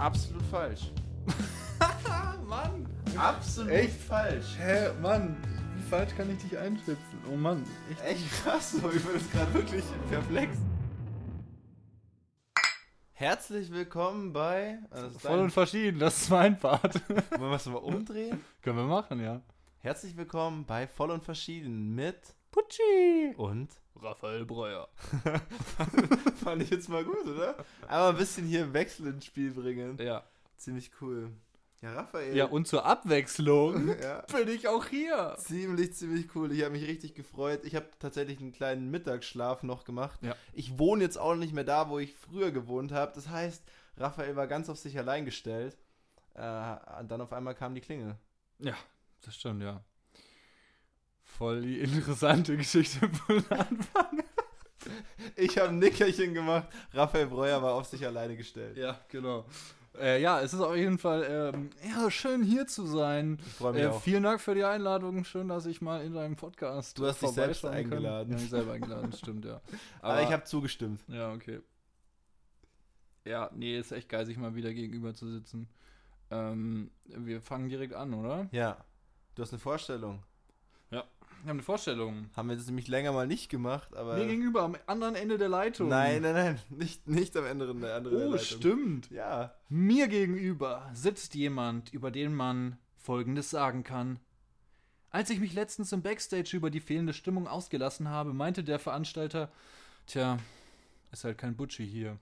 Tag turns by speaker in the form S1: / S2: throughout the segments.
S1: Absolut falsch.
S2: Mann!
S1: Absolut
S2: Echt?
S1: falsch.
S2: Hä, Mann, wie falsch kann ich dich einschätzen? Oh Mann, echt.
S1: Echt krass, so, ich bin jetzt gerade wirklich perplex. Herzlich willkommen bei. ist
S2: Voll und verschieden, das ist mein Part.
S1: Wollen wir es mal umdrehen?
S2: Können wir machen, ja.
S1: Herzlich willkommen bei Voll und Verschieden mit
S2: Putschi!
S1: und.
S2: Raphael Breuer.
S1: Fand ich jetzt mal gut, oder? Aber ein bisschen hier Wechsel ins Spiel bringen.
S2: Ja.
S1: Ziemlich cool. Ja, Raphael.
S2: Ja, und zur Abwechslung
S1: ja.
S2: bin ich auch hier.
S1: Ziemlich, ziemlich cool. Ich habe mich richtig gefreut. Ich habe tatsächlich einen kleinen Mittagsschlaf noch gemacht.
S2: Ja.
S1: Ich wohne jetzt auch nicht mehr da, wo ich früher gewohnt habe. Das heißt, Raphael war ganz auf sich allein gestellt. Äh, und dann auf einmal kam die Klingel.
S2: Ja, das stimmt, ja. Voll die interessante Geschichte von Anfang.
S1: Ich habe ein Nickerchen gemacht. Raphael Breuer war auf sich alleine gestellt.
S2: Ja, genau. Äh, ja, es ist auf jeden Fall ähm, ja, schön hier zu sein.
S1: Ich freue mich
S2: Äh,
S1: auch.
S2: vielen Dank für die Einladung. Schön, dass ich mal in deinem Podcast
S1: Du hast dich selbst
S2: vorbeischauen kann.
S1: eingeladen.
S2: Ja, ich selber eingeladen, stimmt, ja.
S1: Aber, ich habe zugestimmt.
S2: Ja, okay. Ja, nee, ist echt geil, sich mal wieder gegenüber zu sitzen. Ähm, wir fangen direkt an, oder?
S1: Ja. Du hast eine Vorstellung.
S2: Wir haben eine Vorstellung.
S1: Haben wir das nämlich länger mal nicht gemacht, aber.
S2: Mir gegenüber, am anderen Ende der Leitung.
S1: Nein, nein, nein. Nicht, nicht am Ende der andere
S2: Oh,
S1: Leitung.
S2: stimmt.
S1: Ja.
S2: Mir gegenüber sitzt jemand, über den man Folgendes sagen kann. Als ich mich letztens im Backstage über die fehlende Stimmung ausgelassen habe, meinte der Veranstalter, tja, ist halt kein Butchi hier.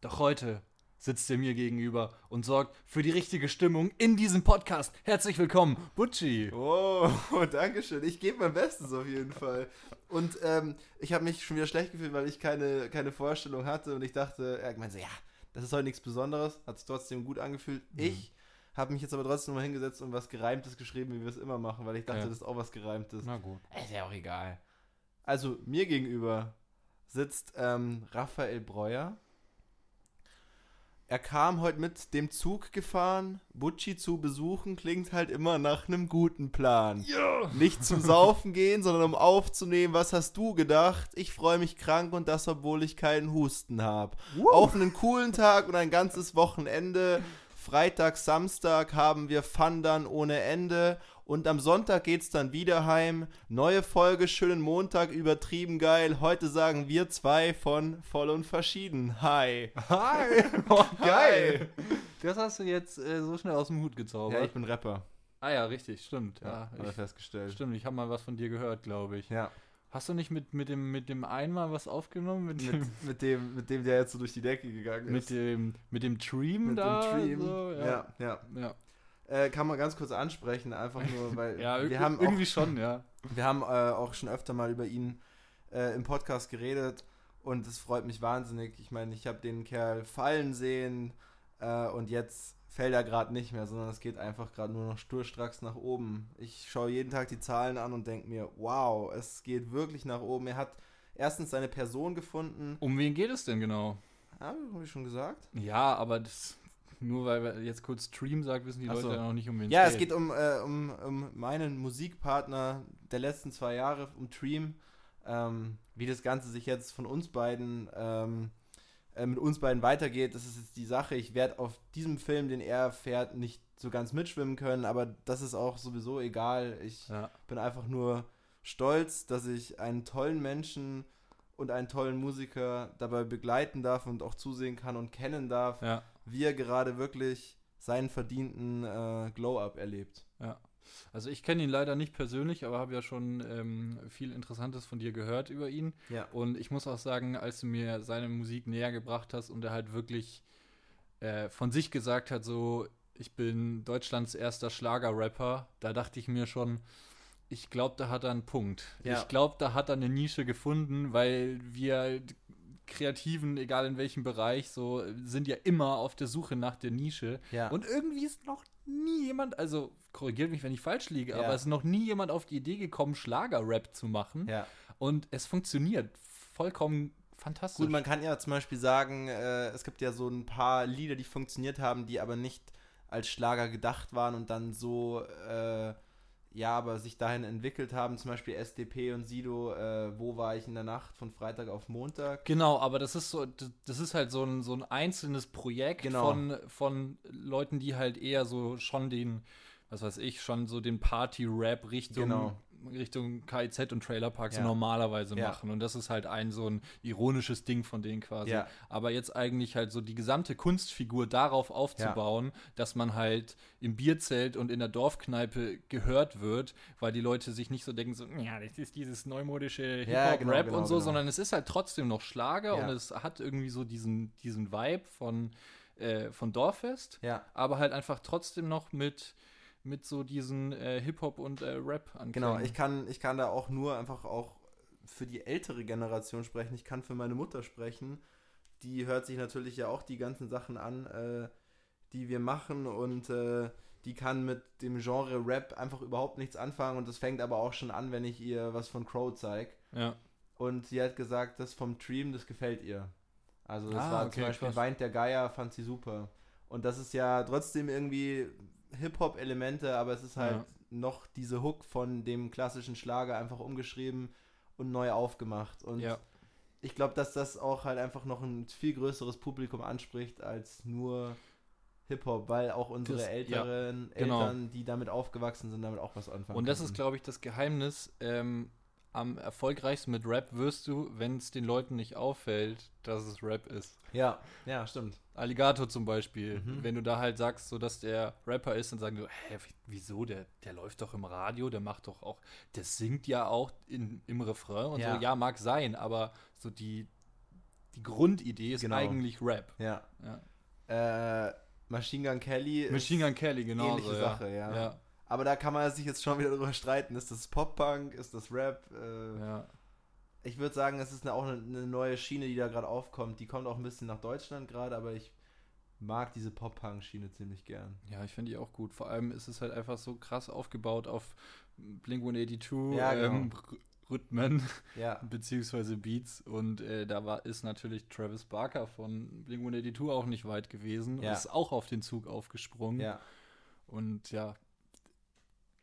S2: Doch heute sitzt er mir gegenüber und sorgt für die richtige Stimmung in diesem Podcast. Herzlich willkommen, Butchi.
S1: Oh, danke schön. Ich gebe mein Bestes auf jeden Fall. Und ähm, ich habe mich schon wieder schlecht gefühlt, weil ich keine, keine Vorstellung hatte und ich dachte, er meinte ja, das ist heute nichts Besonderes, hat sich trotzdem gut angefühlt.
S2: Mhm.
S1: Ich habe mich jetzt aber trotzdem mal hingesetzt und was Gereimtes geschrieben, wie wir es immer machen, weil ich dachte,
S2: Ja.
S1: das ist auch was Gereimtes.
S2: Na gut.
S1: Ist ja auch egal. Also, mir gegenüber sitzt ähm, Raphael Breuer. Er kam heute mit dem Zug gefahren. Butchi zu besuchen klingt halt immer nach einem guten Plan.
S2: Ja.
S1: Nicht zum Saufen gehen, sondern um aufzunehmen, was hast du gedacht? Ich freue mich krank und das, obwohl ich keinen Husten habe. Auf einen coolen Tag und ein ganzes Wochenende. Freitag, Samstag haben wir Fun dann ohne Ende. Und am Sonntag geht's dann wieder heim. Neue Folge, schönen Montag, übertrieben geil. Heute sagen wir zwei von Voll und Verschieden. Hi.
S2: Hi. Oh,
S1: geil.
S2: Das hast du jetzt äh, so schnell aus dem Hut gezaubert.
S1: Ja, ich bin Rapper.
S2: ah ja, richtig, stimmt. Ja,
S1: Ja,
S2: ich,
S1: festgestellt.
S2: stimmt, ich habe mal was von dir gehört, glaube ich.
S1: Ja,
S2: Hast du nicht mit, mit, dem, mit dem einmal was aufgenommen? Mit
S1: mit,
S2: dem,
S1: mit, dem, mit dem, der jetzt so durch die Decke gegangen
S2: mit
S1: ist.
S2: dem, mit dem Dream
S1: Mit
S2: da?
S1: dem Dream.
S2: So,
S1: ja,
S2: ja.
S1: ja.
S2: ja.
S1: Äh, kann man ganz kurz ansprechen, einfach nur, weil
S2: Ja,
S1: wir haben auch,
S2: irgendwie schon, ja.
S1: wir haben äh, auch schon öfter mal über ihn äh, im Podcast geredet und es freut mich wahnsinnig. Ich meine, ich habe den Kerl fallen sehen äh, und jetzt fällt er gerade nicht mehr, sondern es geht einfach gerade nur noch sturstracks nach oben. Ich schaue jeden Tag die Zahlen an und denke mir, wow, es geht wirklich nach oben. Er hat erstens seine Person gefunden.
S2: Um wen geht es denn genau?
S1: Ja, habe ich schon gesagt.
S2: Ja, aber das, nur weil wir jetzt kurz Stream sagt, wissen die
S1: Ach
S2: Leute
S1: so.
S2: ja noch nicht, um wen
S1: Ja, es geht um, äh, um, um meinen Musikpartner der letzten zwei Jahre, um Dream. Ähm, wie das Ganze sich jetzt von uns beiden, ähm, äh, mit uns beiden weitergeht, das ist jetzt die Sache. Ich werde auf diesem Film, den er fährt, nicht so ganz mitschwimmen können, aber das ist auch sowieso egal. Ich
S2: Ja.
S1: bin einfach nur stolz, dass ich einen tollen Menschen und einen tollen Musiker dabei begleiten darf und auch zusehen kann und kennen darf,
S2: Ja,
S1: wie er gerade wirklich seinen verdienten äh, Glow-Up erlebt.
S2: Also ich kenne ihn leider nicht persönlich, aber habe ja schon ähm, viel Interessantes von dir gehört über ihn.
S1: Ja.
S2: Und ich muss auch sagen, als du mir seine Musik näher gebracht hast und er halt wirklich äh, von sich gesagt hat, so, ich bin Deutschlands erster Schlager-Rapper, da dachte ich mir schon, ich glaube, da hat er einen Punkt.
S1: Ja.
S2: Ich glaube, da hat er eine Nische gefunden, weil wir Kreativen, egal in welchem Bereich, so sind ja immer auf der Suche nach der Nische.
S1: Ja.
S2: Und irgendwie ist noch nie jemand, also korrigiert mich, wenn ich falsch liege,
S1: Ja.
S2: aber es ist noch nie jemand auf die Idee gekommen, Schlager-Rap zu machen.
S1: ja.
S2: Und es funktioniert vollkommen fantastisch.
S1: Gut, man kann ja zum Beispiel sagen, äh, es gibt ja so ein paar Lieder, die funktioniert haben, die aber nicht als Schlager gedacht waren und dann so, äh, ja, aber sich dahin entwickelt haben, zum Beispiel SDP und Sido, äh, wo war ich in der Nacht von Freitag auf Montag.
S2: Genau, aber das ist so, das ist halt so ein, so ein einzelnes Projekt
S1: Genau.
S2: von, von Leuten, die halt eher so schon den, was weiß ich, schon so den Party-Rap Richtung,
S1: Genau.
S2: Richtung KIZ und Trailerparks
S1: Ja.
S2: normalerweise
S1: Ja.
S2: machen. Und das ist halt ein so ein ironisches Ding von denen quasi.
S1: Ja.
S2: Aber jetzt eigentlich halt so die gesamte Kunstfigur darauf aufzubauen, dass man halt im Bierzelt und in der Dorfkneipe gehört wird, weil die Leute sich nicht so denken, so, ja, das ist dieses neumodische Hip-Hop-Rap
S1: genau, genau,
S2: und so,
S1: genau.
S2: sondern es ist halt trotzdem noch Schlager und es hat irgendwie so diesen, diesen Vibe von, äh, von Dorffest, aber halt einfach trotzdem noch mit, mit so diesen äh, Hip-Hop und äh, Rap anklängen.
S1: genau. Ich kann, ich kann da auch nur einfach auch für die ältere Generation sprechen. Ich kann für meine Mutter sprechen. Die hört sich natürlich ja auch die ganzen Sachen an, äh, die wir machen und äh, die kann mit dem Genre Rap einfach überhaupt nichts anfangen und das fängt aber auch schon an, wenn ich ihr was von Crow zeige.
S2: Ja.
S1: Und sie hat gesagt, das vom Dream, das gefällt ihr. Also das
S2: Ah,
S1: war
S2: okay,
S1: zum Beispiel
S2: krass.
S1: Weint der Geier, fand sie super. Und das ist ja trotzdem irgendwie Hip-Hop-Elemente, aber es ist halt
S2: Ja.
S1: noch diese Hook von dem klassischen Schlager einfach umgeschrieben und neu aufgemacht. Und
S2: ja.
S1: ich glaube, dass das auch halt einfach noch ein viel größeres Publikum anspricht als nur Hip-Hop, weil auch unsere
S2: Das- ja,
S1: älteren
S2: genau.
S1: Eltern, die damit aufgewachsen sind, damit auch was anfangen
S2: Und das ist,
S1: konnten.
S2: glaube ich, das Geheimnis. Ähm, am erfolgreichsten mit Rap wirst du, wenn es den Leuten nicht auffällt, dass es Rap ist.
S1: Ja, ja, stimmt.
S2: Alligator zum Beispiel.
S1: Mhm.
S2: Wenn du da halt sagst, so dass der Rapper ist, dann sagen du, hä, wie- wieso? Der, der läuft doch im Radio, der macht doch auch, der singt ja auch in, im Refrain und
S1: Ja.
S2: so. Ja, mag sein, aber so die, die Grundidee ist
S1: Genau.
S2: eigentlich Rap.
S1: Ja.
S2: Ja.
S1: Äh, Machine Gun Kelly
S2: Machine Gun Kelly, genau.
S1: ähnliche
S2: ja.
S1: Sache, ja.
S2: ja.
S1: Aber da kann man sich jetzt schon wieder drüber streiten. Ist das Pop-Punk? Ist das Rap? Äh,
S2: ja.
S1: Ich würde sagen, es ist eine, auch eine, eine neue Schiene, die da gerade aufkommt. Die kommt auch ein bisschen nach Deutschland gerade, aber ich mag diese Pop-Punk-Schiene ziemlich gern.
S2: Ja, ich finde die auch gut. Vor allem ist es halt einfach so krass aufgebaut auf Blink 182
S1: Ja, genau.
S2: ähm, Rhythmen
S1: Ja,
S2: beziehungsweise Beats und äh, da war ist natürlich Travis Barker von Blink 182 auch nicht weit gewesen
S1: Ja.
S2: und ist auch auf den Zug aufgesprungen
S1: ja,
S2: und ja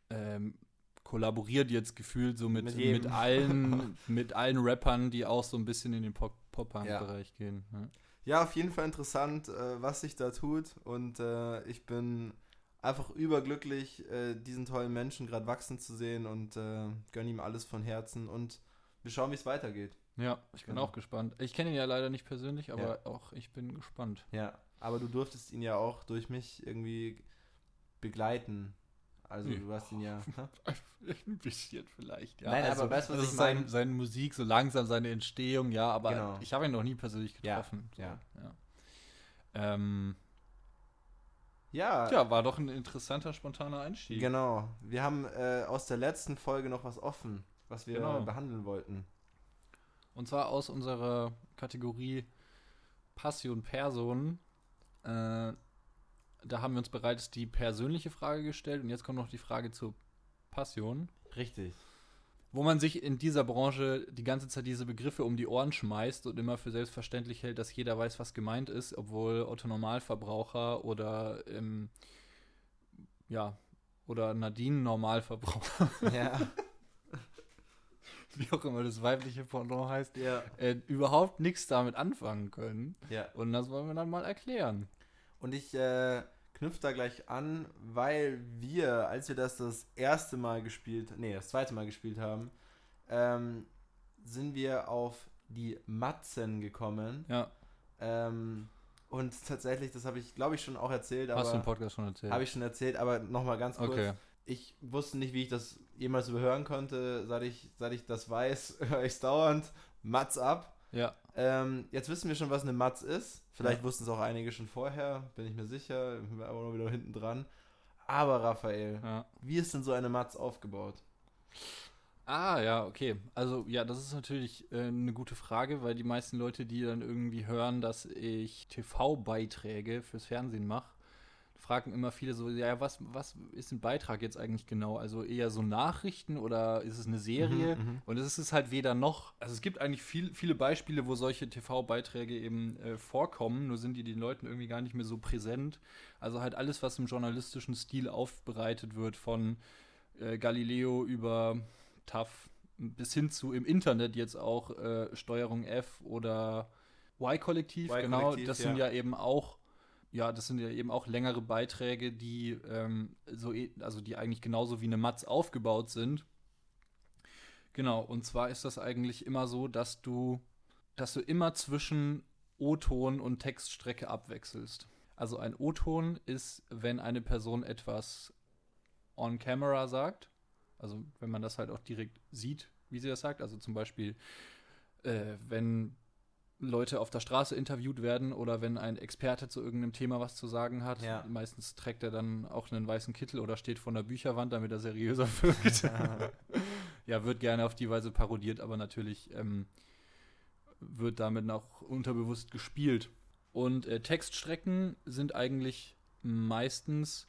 S2: ähm, kollaboriert jetzt gefühlt so mit,
S1: Mit
S2: mit, allen mit allen Rappern, die auch so ein bisschen in den Pop- Pop-Punk-Bereich gehen. Ja.
S1: ja, auf jeden Fall interessant, äh, was sich da tut. Und äh, ich bin einfach überglücklich, äh, diesen tollen Menschen gerade wachsen zu sehen und äh, gönne ihm alles von Herzen. Und wir schauen, wie es weitergeht.
S2: Ja, ich bin
S1: Genau.
S2: auch gespannt. Ich kenne ihn ja leider nicht persönlich, aber
S1: Ja.
S2: auch ich bin gespannt.
S1: Ja, aber du durftest ihn ja auch durch mich irgendwie begleiten. Also
S2: Ja.
S1: du hast ihn ja.
S2: Ein bisschen vielleicht, ja.
S1: Nein, aber weißt du, was
S2: also
S1: ich
S2: sein,
S1: meine?
S2: seine Musik, so langsam seine Entstehung, ja, aber
S1: Genau.
S2: ich habe ihn noch nie persönlich
S1: Ja,
S2: getroffen. so,
S1: ja.
S2: ja. Ähm,
S1: Ja,
S2: ja, war doch ein interessanter, spontaner Einstieg.
S1: genau. Wir haben äh, aus der letzten Folge noch was offen, was wir
S2: Genau.
S1: behandeln wollten.
S2: Und zwar aus unserer Kategorie Passion Person. Äh, da haben wir uns bereits die persönliche Frage gestellt und jetzt kommt noch die Frage zur Passion.
S1: Richtig.
S2: Wo man sich in dieser Branche die ganze Zeit diese Begriffe um die Ohren schmeißt und immer für selbstverständlich hält, dass jeder weiß, was gemeint ist, obwohl Otto-Normalverbraucher oder ähm, ja, oder Nadine Normalverbraucher,
S1: ja.
S2: wie auch immer das weibliche Pendant heißt,
S1: ja.
S2: äh, überhaupt nichts damit anfangen können.
S1: Ja.
S2: Und das wollen wir dann mal erklären.
S1: Und ich äh, knüpfe da gleich an, weil wir, als wir das das erste Mal gespielt, nee, das zweite Mal gespielt haben, ähm, sind wir auf die Matzen gekommen.
S2: Ja,
S1: Ähm, und tatsächlich, das habe ich, glaube ich, schon auch erzählt,
S2: hast du im Podcast schon erzählt.
S1: habe ich schon erzählt, aber nochmal ganz kurz.
S2: Okay.
S1: Ich wusste nicht, wie ich das jemals überhören konnte. Seit ich, seit ich das weiß, höre ich es dauernd. Matz ab.
S2: Ja,
S1: Ähm, jetzt wissen wir schon, was eine Matz ist. Vielleicht
S2: Ja.
S1: wussten es auch einige schon vorher, bin ich mir sicher. Ich bin aber noch wieder hinten dran. Aber Raphael,
S2: ja.
S1: wie ist denn so eine Matz aufgebaut?
S2: Ah, ja, okay. Also, ja, das ist natürlich äh, eine gute Frage, weil die meisten Leute, die dann irgendwie hören, dass ich TV-Beiträge fürs Fernsehen mache, fragen immer viele so, ja, was, was ist ein Beitrag jetzt eigentlich genau? Also eher so Nachrichten oder ist es eine Serie?
S1: Mhm, mhm.
S2: Und es ist halt weder noch. Also es gibt eigentlich viel, viele Beispiele, wo solche TV-Beiträge eben äh, vorkommen, nur sind die den Leuten irgendwie gar nicht mehr so präsent. Also halt alles, was im journalistischen Stil aufbereitet wird von äh, Galileo über TAF bis hin zu im Internet jetzt auch äh, Steuerung F oder Y-Kollektiv, genau, das sind ja. ja eben auch ja, das sind ja eben auch längere Beiträge, die ähm, so, e, also die eigentlich genauso wie eine Matz aufgebaut sind. Genau, und zwar ist das eigentlich immer so, dass du, dass du immer zwischen O-Ton und Textstrecke abwechselst. Also ein O-Ton ist, wenn eine Person etwas on camera sagt. Also wenn man das halt auch direkt sieht, wie sie das sagt. Also zum Beispiel, äh, wenn Leute auf der Straße interviewt werden oder wenn ein Experte zu irgendeinem Thema was zu sagen hat. Ja. Meistens trägt er dann auch einen weißen Kittel oder steht vor der Bücherwand, damit er seriöser wirkt. Ja. ja, wird gerne auf die Weise parodiert, aber natürlich ähm, wird damit auch unterbewusst gespielt. Und äh, Textstrecken sind eigentlich meistens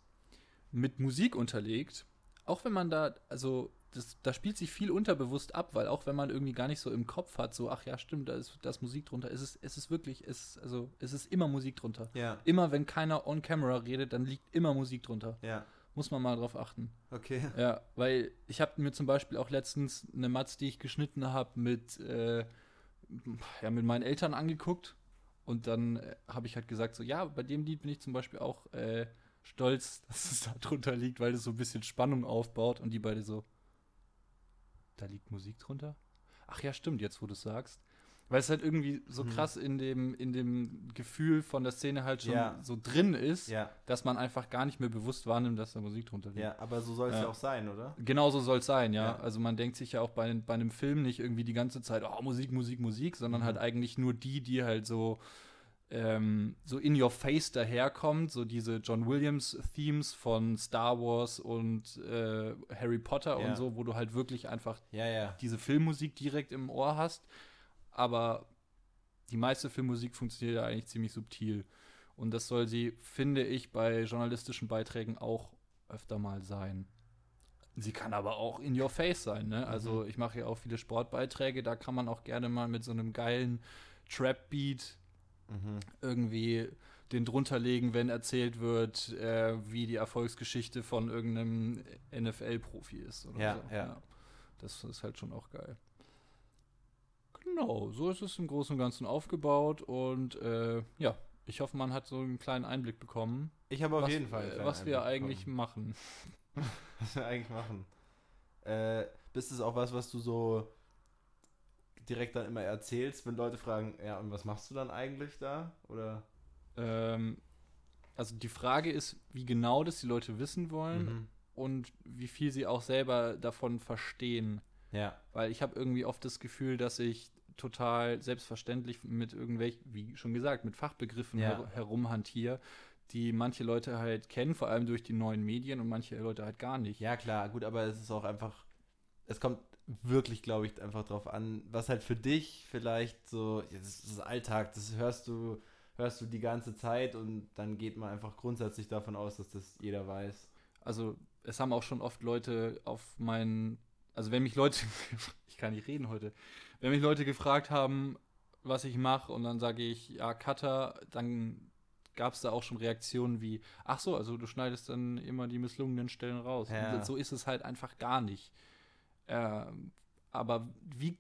S2: mit Musik unterlegt. Auch wenn man da, also das, da spielt sich viel unterbewusst ab, weil auch wenn man irgendwie gar nicht so im Kopf hat, so, ach ja, stimmt, da ist, da ist Musik drunter, ist es, ist es wirklich, ist, also, es ist immer Musik drunter.
S1: Ja.
S2: Immer wenn keiner on camera redet, dann liegt immer Musik drunter.
S1: Ja.
S2: Muss man mal drauf achten.
S1: Okay.
S2: Ja, weil ich habe mir zum Beispiel auch letztens eine Matz, die ich geschnitten habe, mit, äh, ja, mit meinen Eltern angeguckt. Und dann äh, habe ich halt gesagt, so, ja, bei dem Lied bin ich zum Beispiel auch äh, stolz, dass es da drunter liegt, weil es so ein bisschen Spannung aufbaut. Und die beide so, da liegt Musik drunter? Ach ja, stimmt, jetzt wo du es sagst. Weil es halt irgendwie so hm. krass in dem, in dem Gefühl von der Szene halt schon ja. so drin ist,
S1: ja.
S2: dass man einfach gar nicht mehr bewusst wahrnimmt, dass da Musik drunter liegt.
S1: Ja, aber so soll es ja. ja. auch sein, oder?
S2: Genau so soll es sein, ja. Also man denkt sich ja auch bei, bei einem Film nicht irgendwie die ganze Zeit, oh, Musik, Musik, Musik, sondern mhm. halt eigentlich nur die, die halt so ähm, so in your face daherkommt, so diese John Williams Themes von Star Wars und äh, Harry Potter ja. und so, wo du halt wirklich einfach
S1: ja, ja.
S2: diese Filmmusik direkt im Ohr hast. Aber die meiste Filmmusik funktioniert ja eigentlich ziemlich subtil. Und das soll sie, finde ich, bei journalistischen Beiträgen auch öfter mal sein. Sie kann aber auch in your face sein, ne? Also mhm. ich mache ja auch viele Sportbeiträge, da kann man auch gerne mal mit so einem geilen Trap-Beat mhm. irgendwie den drunterlegen, wenn erzählt wird, äh, wie die Erfolgsgeschichte von irgendeinem NFL-Profi ist.
S1: Oder ja,
S2: so.
S1: ja, ja.
S2: Das ist halt schon auch geil. Genau, so ist es im Großen und Ganzen aufgebaut und äh, ja, ich hoffe, man hat so einen kleinen Einblick bekommen.
S1: Ich habe auf
S2: was,
S1: jeden Fall.
S2: Was wir eigentlich bekommen. machen.
S1: was wir eigentlich machen. Äh, bist es auch was, was du so direkt dann immer erzählst, wenn Leute fragen, ja, und was machst du dann eigentlich da? Oder?
S2: Ähm, also die Frage ist, wie genau das die Leute wissen wollen mhm. und wie viel sie auch selber davon verstehen.
S1: Ja.
S2: Weil ich habe irgendwie oft das Gefühl, dass ich total selbstverständlich mit irgendwelchen, wie schon gesagt, mit Fachbegriffen ja. her herumhantiere, die manche Leute halt kennen, vor allem durch die neuen Medien und manche Leute halt gar nicht.
S1: Ja, klar, gut, aber es ist auch einfach, es kommt wirklich, glaube ich, einfach drauf an, was halt für dich vielleicht so, ja, das ist Alltag, das hörst du, hörst du die ganze Zeit und dann geht man einfach grundsätzlich davon aus, dass das jeder weiß.
S2: Also es haben auch schon oft Leute auf meinen, also wenn mich Leute, ich kann nicht reden heute, wenn mich Leute gefragt haben, was ich mache und dann sage ich, ja, Cutter, dann gab es da auch schon Reaktionen wie, ach so, also du schneidest dann immer die misslungenen Stellen raus.
S1: Ja.
S2: so ist es halt einfach gar nicht. Äh, aber wie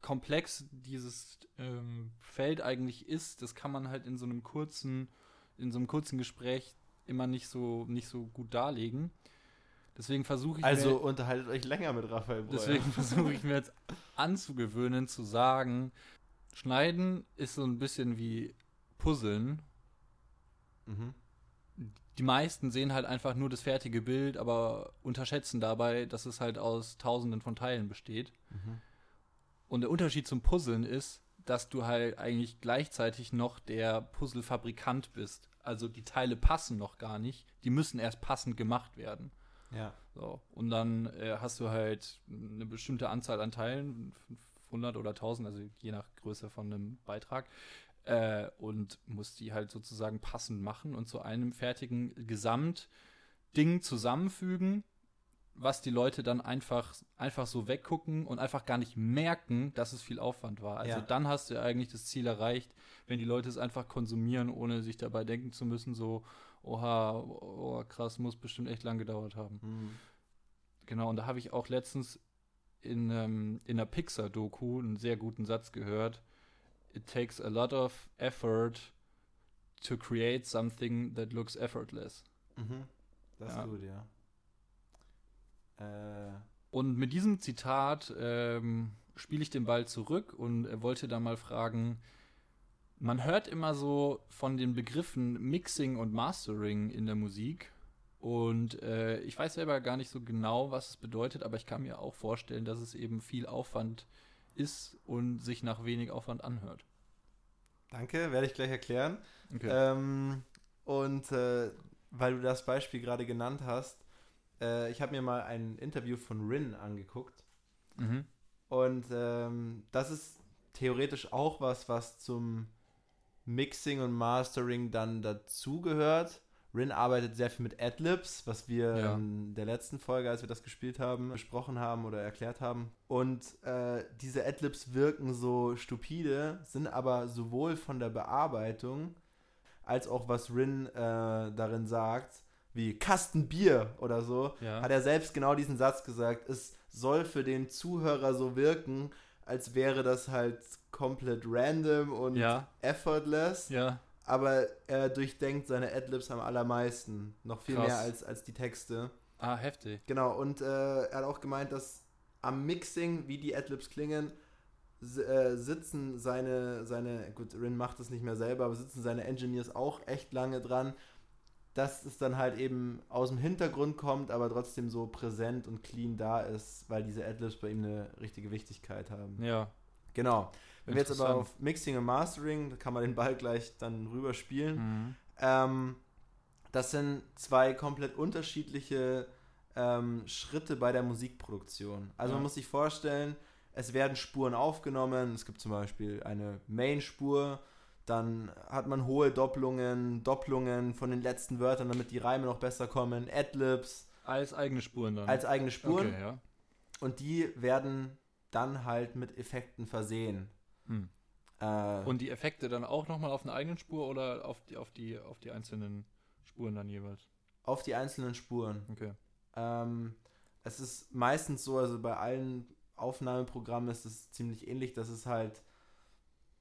S2: komplex dieses ähm, Feld eigentlich ist, das kann man halt in so einem kurzen, in so einem kurzen Gespräch immer nicht so, nicht so gut darlegen. Deswegen versuche ich
S1: Also mir, unterhaltet euch länger mit Raphael
S2: Breuer. Deswegen versuche ich mir jetzt anzugewöhnen, zu sagen, Schneiden ist so ein bisschen wie Puzzeln. Mhm die meisten sehen halt einfach nur das fertige Bild, aber unterschätzen dabei, dass es halt aus tausenden von Teilen besteht. Mhm. Und der Unterschied zum Puzzeln ist, dass du halt eigentlich gleichzeitig noch der Puzzlefabrikant bist. Also die Teile passen noch gar nicht, die müssen erst passend gemacht werden.
S1: Ja.
S2: So, und dann äh, hast du halt eine bestimmte Anzahl an Teilen, 500 oder 1000, also je nach Größe von einem Beitrag, äh, und muss die halt sozusagen passend machen und zu einem fertigen Gesamtding zusammenfügen, was die Leute dann einfach, einfach so weggucken und einfach gar nicht merken, dass es viel Aufwand war. Also ja. dann hast du eigentlich das Ziel erreicht, wenn die Leute es einfach konsumieren, ohne sich dabei denken zu müssen, so, oha, oh, krass, muss bestimmt echt lang gedauert haben. Mhm. Genau, und da habe ich auch letztens in, ähm, in einer Pixar-Doku einen sehr guten Satz gehört. It takes a lot of effort to create something that looks effortless.
S1: Mhm. Das
S2: Ja.
S1: ist gut, ja. Äh,
S2: Und mit diesem Zitat ähm, spiele ich den Ball zurück und äh, wollte da mal fragen, man hört immer so von den Begriffen Mixing und Mastering in der Musik. Und äh, ich weiß selber gar nicht so genau, was es bedeutet, aber ich kann mir auch vorstellen, dass es eben viel Aufwand ist und sich nach wenig Aufwand anhört.
S1: danke, werde ich gleich erklären.
S2: Okay.
S1: Ähm, und äh, weil du das Beispiel gerade genannt hast, äh, ich habe mir mal ein Interview von Rin angeguckt.
S2: mhm.
S1: Und ähm, das ist theoretisch auch was, was zum Mixing und Mastering dann dazugehört. Rin arbeitet sehr viel mit Adlibs, was wir
S2: Ja.
S1: in der letzten Folge, als wir das gespielt haben, besprochen haben oder erklärt haben. Und äh, diese Adlibs wirken so stupide, sind aber sowohl von der Bearbeitung als auch was Rin äh, darin sagt, wie Kasten Bier oder so,
S2: Ja.
S1: hat er selbst genau diesen Satz gesagt. Es soll für den Zuhörer so wirken, als wäre das halt komplett random und
S2: Ja.
S1: effortless.
S2: Ja.
S1: Aber er durchdenkt seine Adlibs am allermeisten. Noch viel
S2: Krass.
S1: mehr als, als die Texte.
S2: Ah, heftig.
S1: Genau, und äh, er hat auch gemeint, dass am Mixing, wie die Adlibs klingen, äh, sitzen seine, seine, gut, Rin macht es nicht mehr selber, aber sitzen seine Engineers auch echt lange dran, dass es dann halt eben aus dem Hintergrund kommt, aber trotzdem so präsent und clean da ist, weil diese Adlibs bei ihm eine richtige Wichtigkeit haben.
S2: Ja.
S1: Genau. Wenn wir jetzt aber auf Mixing und Mastering, da kann man den Ball gleich dann rüber spielen.
S2: Mhm.
S1: Ähm, das sind zwei komplett unterschiedliche ähm, Schritte bei der Musikproduktion. Also
S2: Ja.
S1: man muss sich vorstellen, es werden Spuren aufgenommen. Es gibt zum Beispiel eine Main-Spur, dann hat man hohe Doppelungen, Doppelungen von den letzten Wörtern, damit die Reime noch besser kommen, Adlibs
S2: Als eigene Spuren dann.
S1: als eigene Spuren
S2: Okay, ja.
S1: und die werden dann halt mit Effekten versehen.
S2: Hm.
S1: Äh,
S2: Und die Effekte dann auch nochmal auf einer eigenen Spur oder auf die, auf die, auf die einzelnen Spuren dann jeweils?
S1: auf die einzelnen Spuren.
S2: Okay.
S1: Ähm, es ist meistens so, also bei allen Aufnahmeprogrammen ist es ziemlich ähnlich, dass es halt,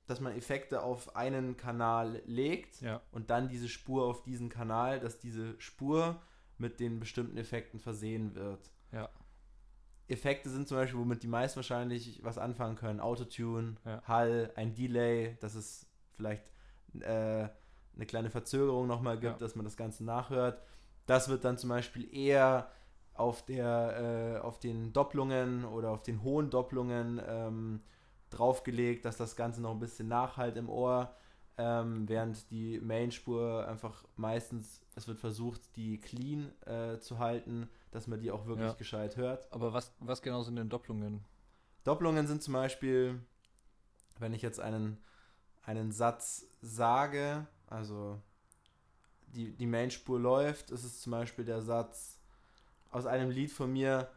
S1: dass man Effekte auf einen Kanal legt
S2: Ja.
S1: und dann diese Spur auf diesen Kanal, dass diese Spur mit den bestimmten Effekten versehen wird.
S2: Ja.
S1: Effekte sind zum Beispiel, womit die meisten wahrscheinlich was anfangen können. Autotune,
S2: Ja.
S1: Hall, ein Delay, dass es vielleicht äh, eine kleine Verzögerung nochmal gibt,
S2: Ja.
S1: dass man das Ganze nachhört. Das wird dann zum Beispiel eher auf, der, äh, auf den Doppelungen oder auf den hohen Doppelungen ähm, draufgelegt, dass das Ganze noch ein bisschen nachhalt im Ohr, ähm, während die Mainspur einfach meistens, es wird versucht, die clean äh, zu halten, dass man die auch wirklich
S2: Ja.
S1: gescheit hört.
S2: Aber was, was genau sind denn Doppelungen?
S1: Doppelungen sind zum Beispiel, wenn ich jetzt einen, einen Satz sage, also die, die Mainspur läuft, ist es zum Beispiel der Satz aus einem Lied von mir,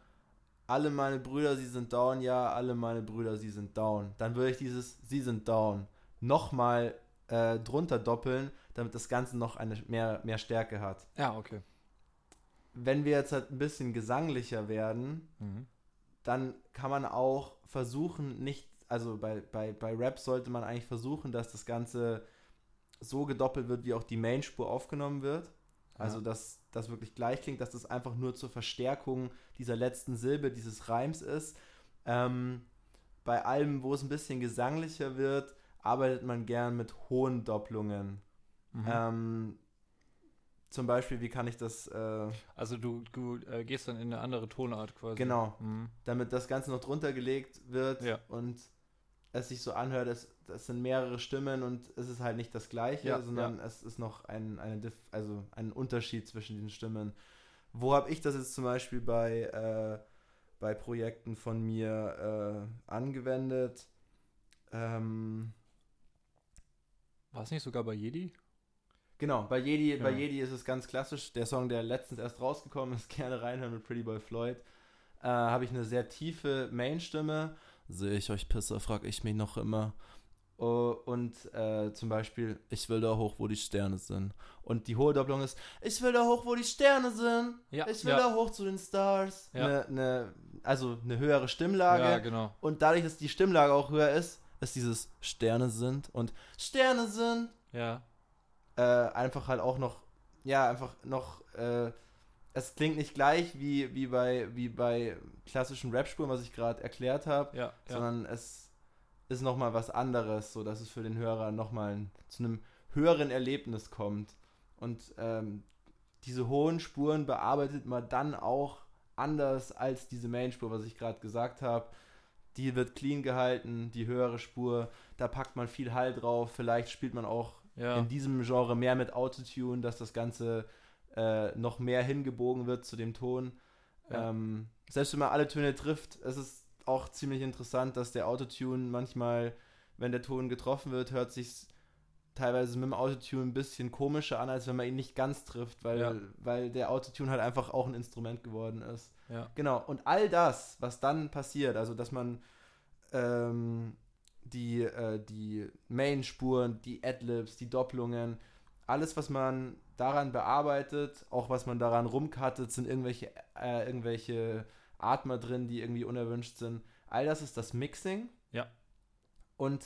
S1: alle meine Brüder, sie sind down, ja, alle meine Brüder, sie sind down. Dann würde ich dieses sie sind down nochmal äh, drunter doppeln, damit das Ganze noch eine mehr, mehr Stärke hat.
S2: Ja, okay.
S1: Wenn wir jetzt halt ein bisschen gesanglicher werden,
S2: Mhm.
S1: dann kann man auch versuchen, nicht, also bei, bei, bei Rap sollte man eigentlich versuchen, dass das Ganze so gedoppelt wird, wie auch die Mainspur aufgenommen wird. Also,
S2: Ja.
S1: dass das wirklich gleich klingt, dass das einfach nur zur Verstärkung dieser letzten Silbe dieses Reims ist. Ähm, bei allem, wo es ein bisschen gesanglicher wird, arbeitet man gern mit hohen Doppelungen.
S2: Mhm.
S1: Ähm, zum Beispiel, wie kann ich das äh,
S2: also du, du äh, gehst dann in eine andere Tonart quasi.
S1: Genau.
S2: Mhm.
S1: damit das Ganze noch drunter gelegt wird
S2: Ja.
S1: und es sich so anhört, es, es sind mehrere Stimmen und es ist halt nicht das gleiche,
S2: Ja,
S1: sondern es ist noch ein, eine also ein Unterschied zwischen den Stimmen. Wo habe ich das jetzt zum Beispiel bei, äh, bei Projekten von mir äh, angewendet? Ähm,
S2: War es nicht sogar bei Jedi?
S1: Genau, bei Jedi, bei
S2: Ja.
S1: Jedi ist es ganz klassisch. Der Song, der letztens erst rausgekommen ist, gerne reinhören mit Pretty Boy Floyd. Äh, Habe ich eine sehr tiefe Main-Stimme. Sehe ich euch Pisser, frag ich mich noch immer. Uh, und äh, zum Beispiel, ich will da hoch, wo die Sterne sind. Und die hohe Doppelung ist, ich will da hoch, wo die Sterne sind.
S2: Ja,
S1: ich will
S2: ja.
S1: da hoch zu den Stars.
S2: Ja.
S1: Ne, ne, also eine höhere Stimmlage.
S2: Ja, genau.
S1: Und dadurch, dass die Stimmlage auch höher ist, ist dieses Sterne sind und Sterne sind
S2: Ja.
S1: Äh, einfach halt auch noch, ja, einfach noch, äh, es klingt nicht gleich wie, wie, bei, wie bei klassischen Rap-Spuren, was ich gerade erklärt habe,
S2: Ja. ja.
S1: sondern es ist nochmal was anderes, so dass es für den Hörer nochmal zu einem höheren Erlebnis kommt. Und ähm, diese hohen Spuren bearbeitet man dann auch anders als diese Main-Spur, was ich gerade gesagt habe. Die wird clean gehalten, die höhere Spur, da packt man viel Hall drauf. Vielleicht spielt man auch
S2: ja.
S1: in diesem Genre mehr mit Autotune, dass das Ganze äh, noch mehr hingebogen wird zu dem Ton.
S2: Ja.
S1: Ähm, selbst wenn man alle Töne trifft, es ist auch ziemlich interessant, dass der Autotune manchmal, wenn der Ton getroffen wird, hört sich teilweise mit dem Autotune ein bisschen komischer an, als wenn man ihn nicht ganz trifft, weil,
S2: Ja.
S1: weil der Autotune halt einfach auch ein Instrument geworden ist.
S2: ja.
S1: Genau, und all das, was dann passiert, also dass man ähm, die, äh, die Main-Spuren, die Adlibs, die Doppelungen, alles, was man daran bearbeitet, auch was man daran rumcuttet, sind irgendwelche, äh, irgendwelche Atmer drin, die irgendwie unerwünscht sind. All das ist das Mixing.
S2: Ja.
S1: Und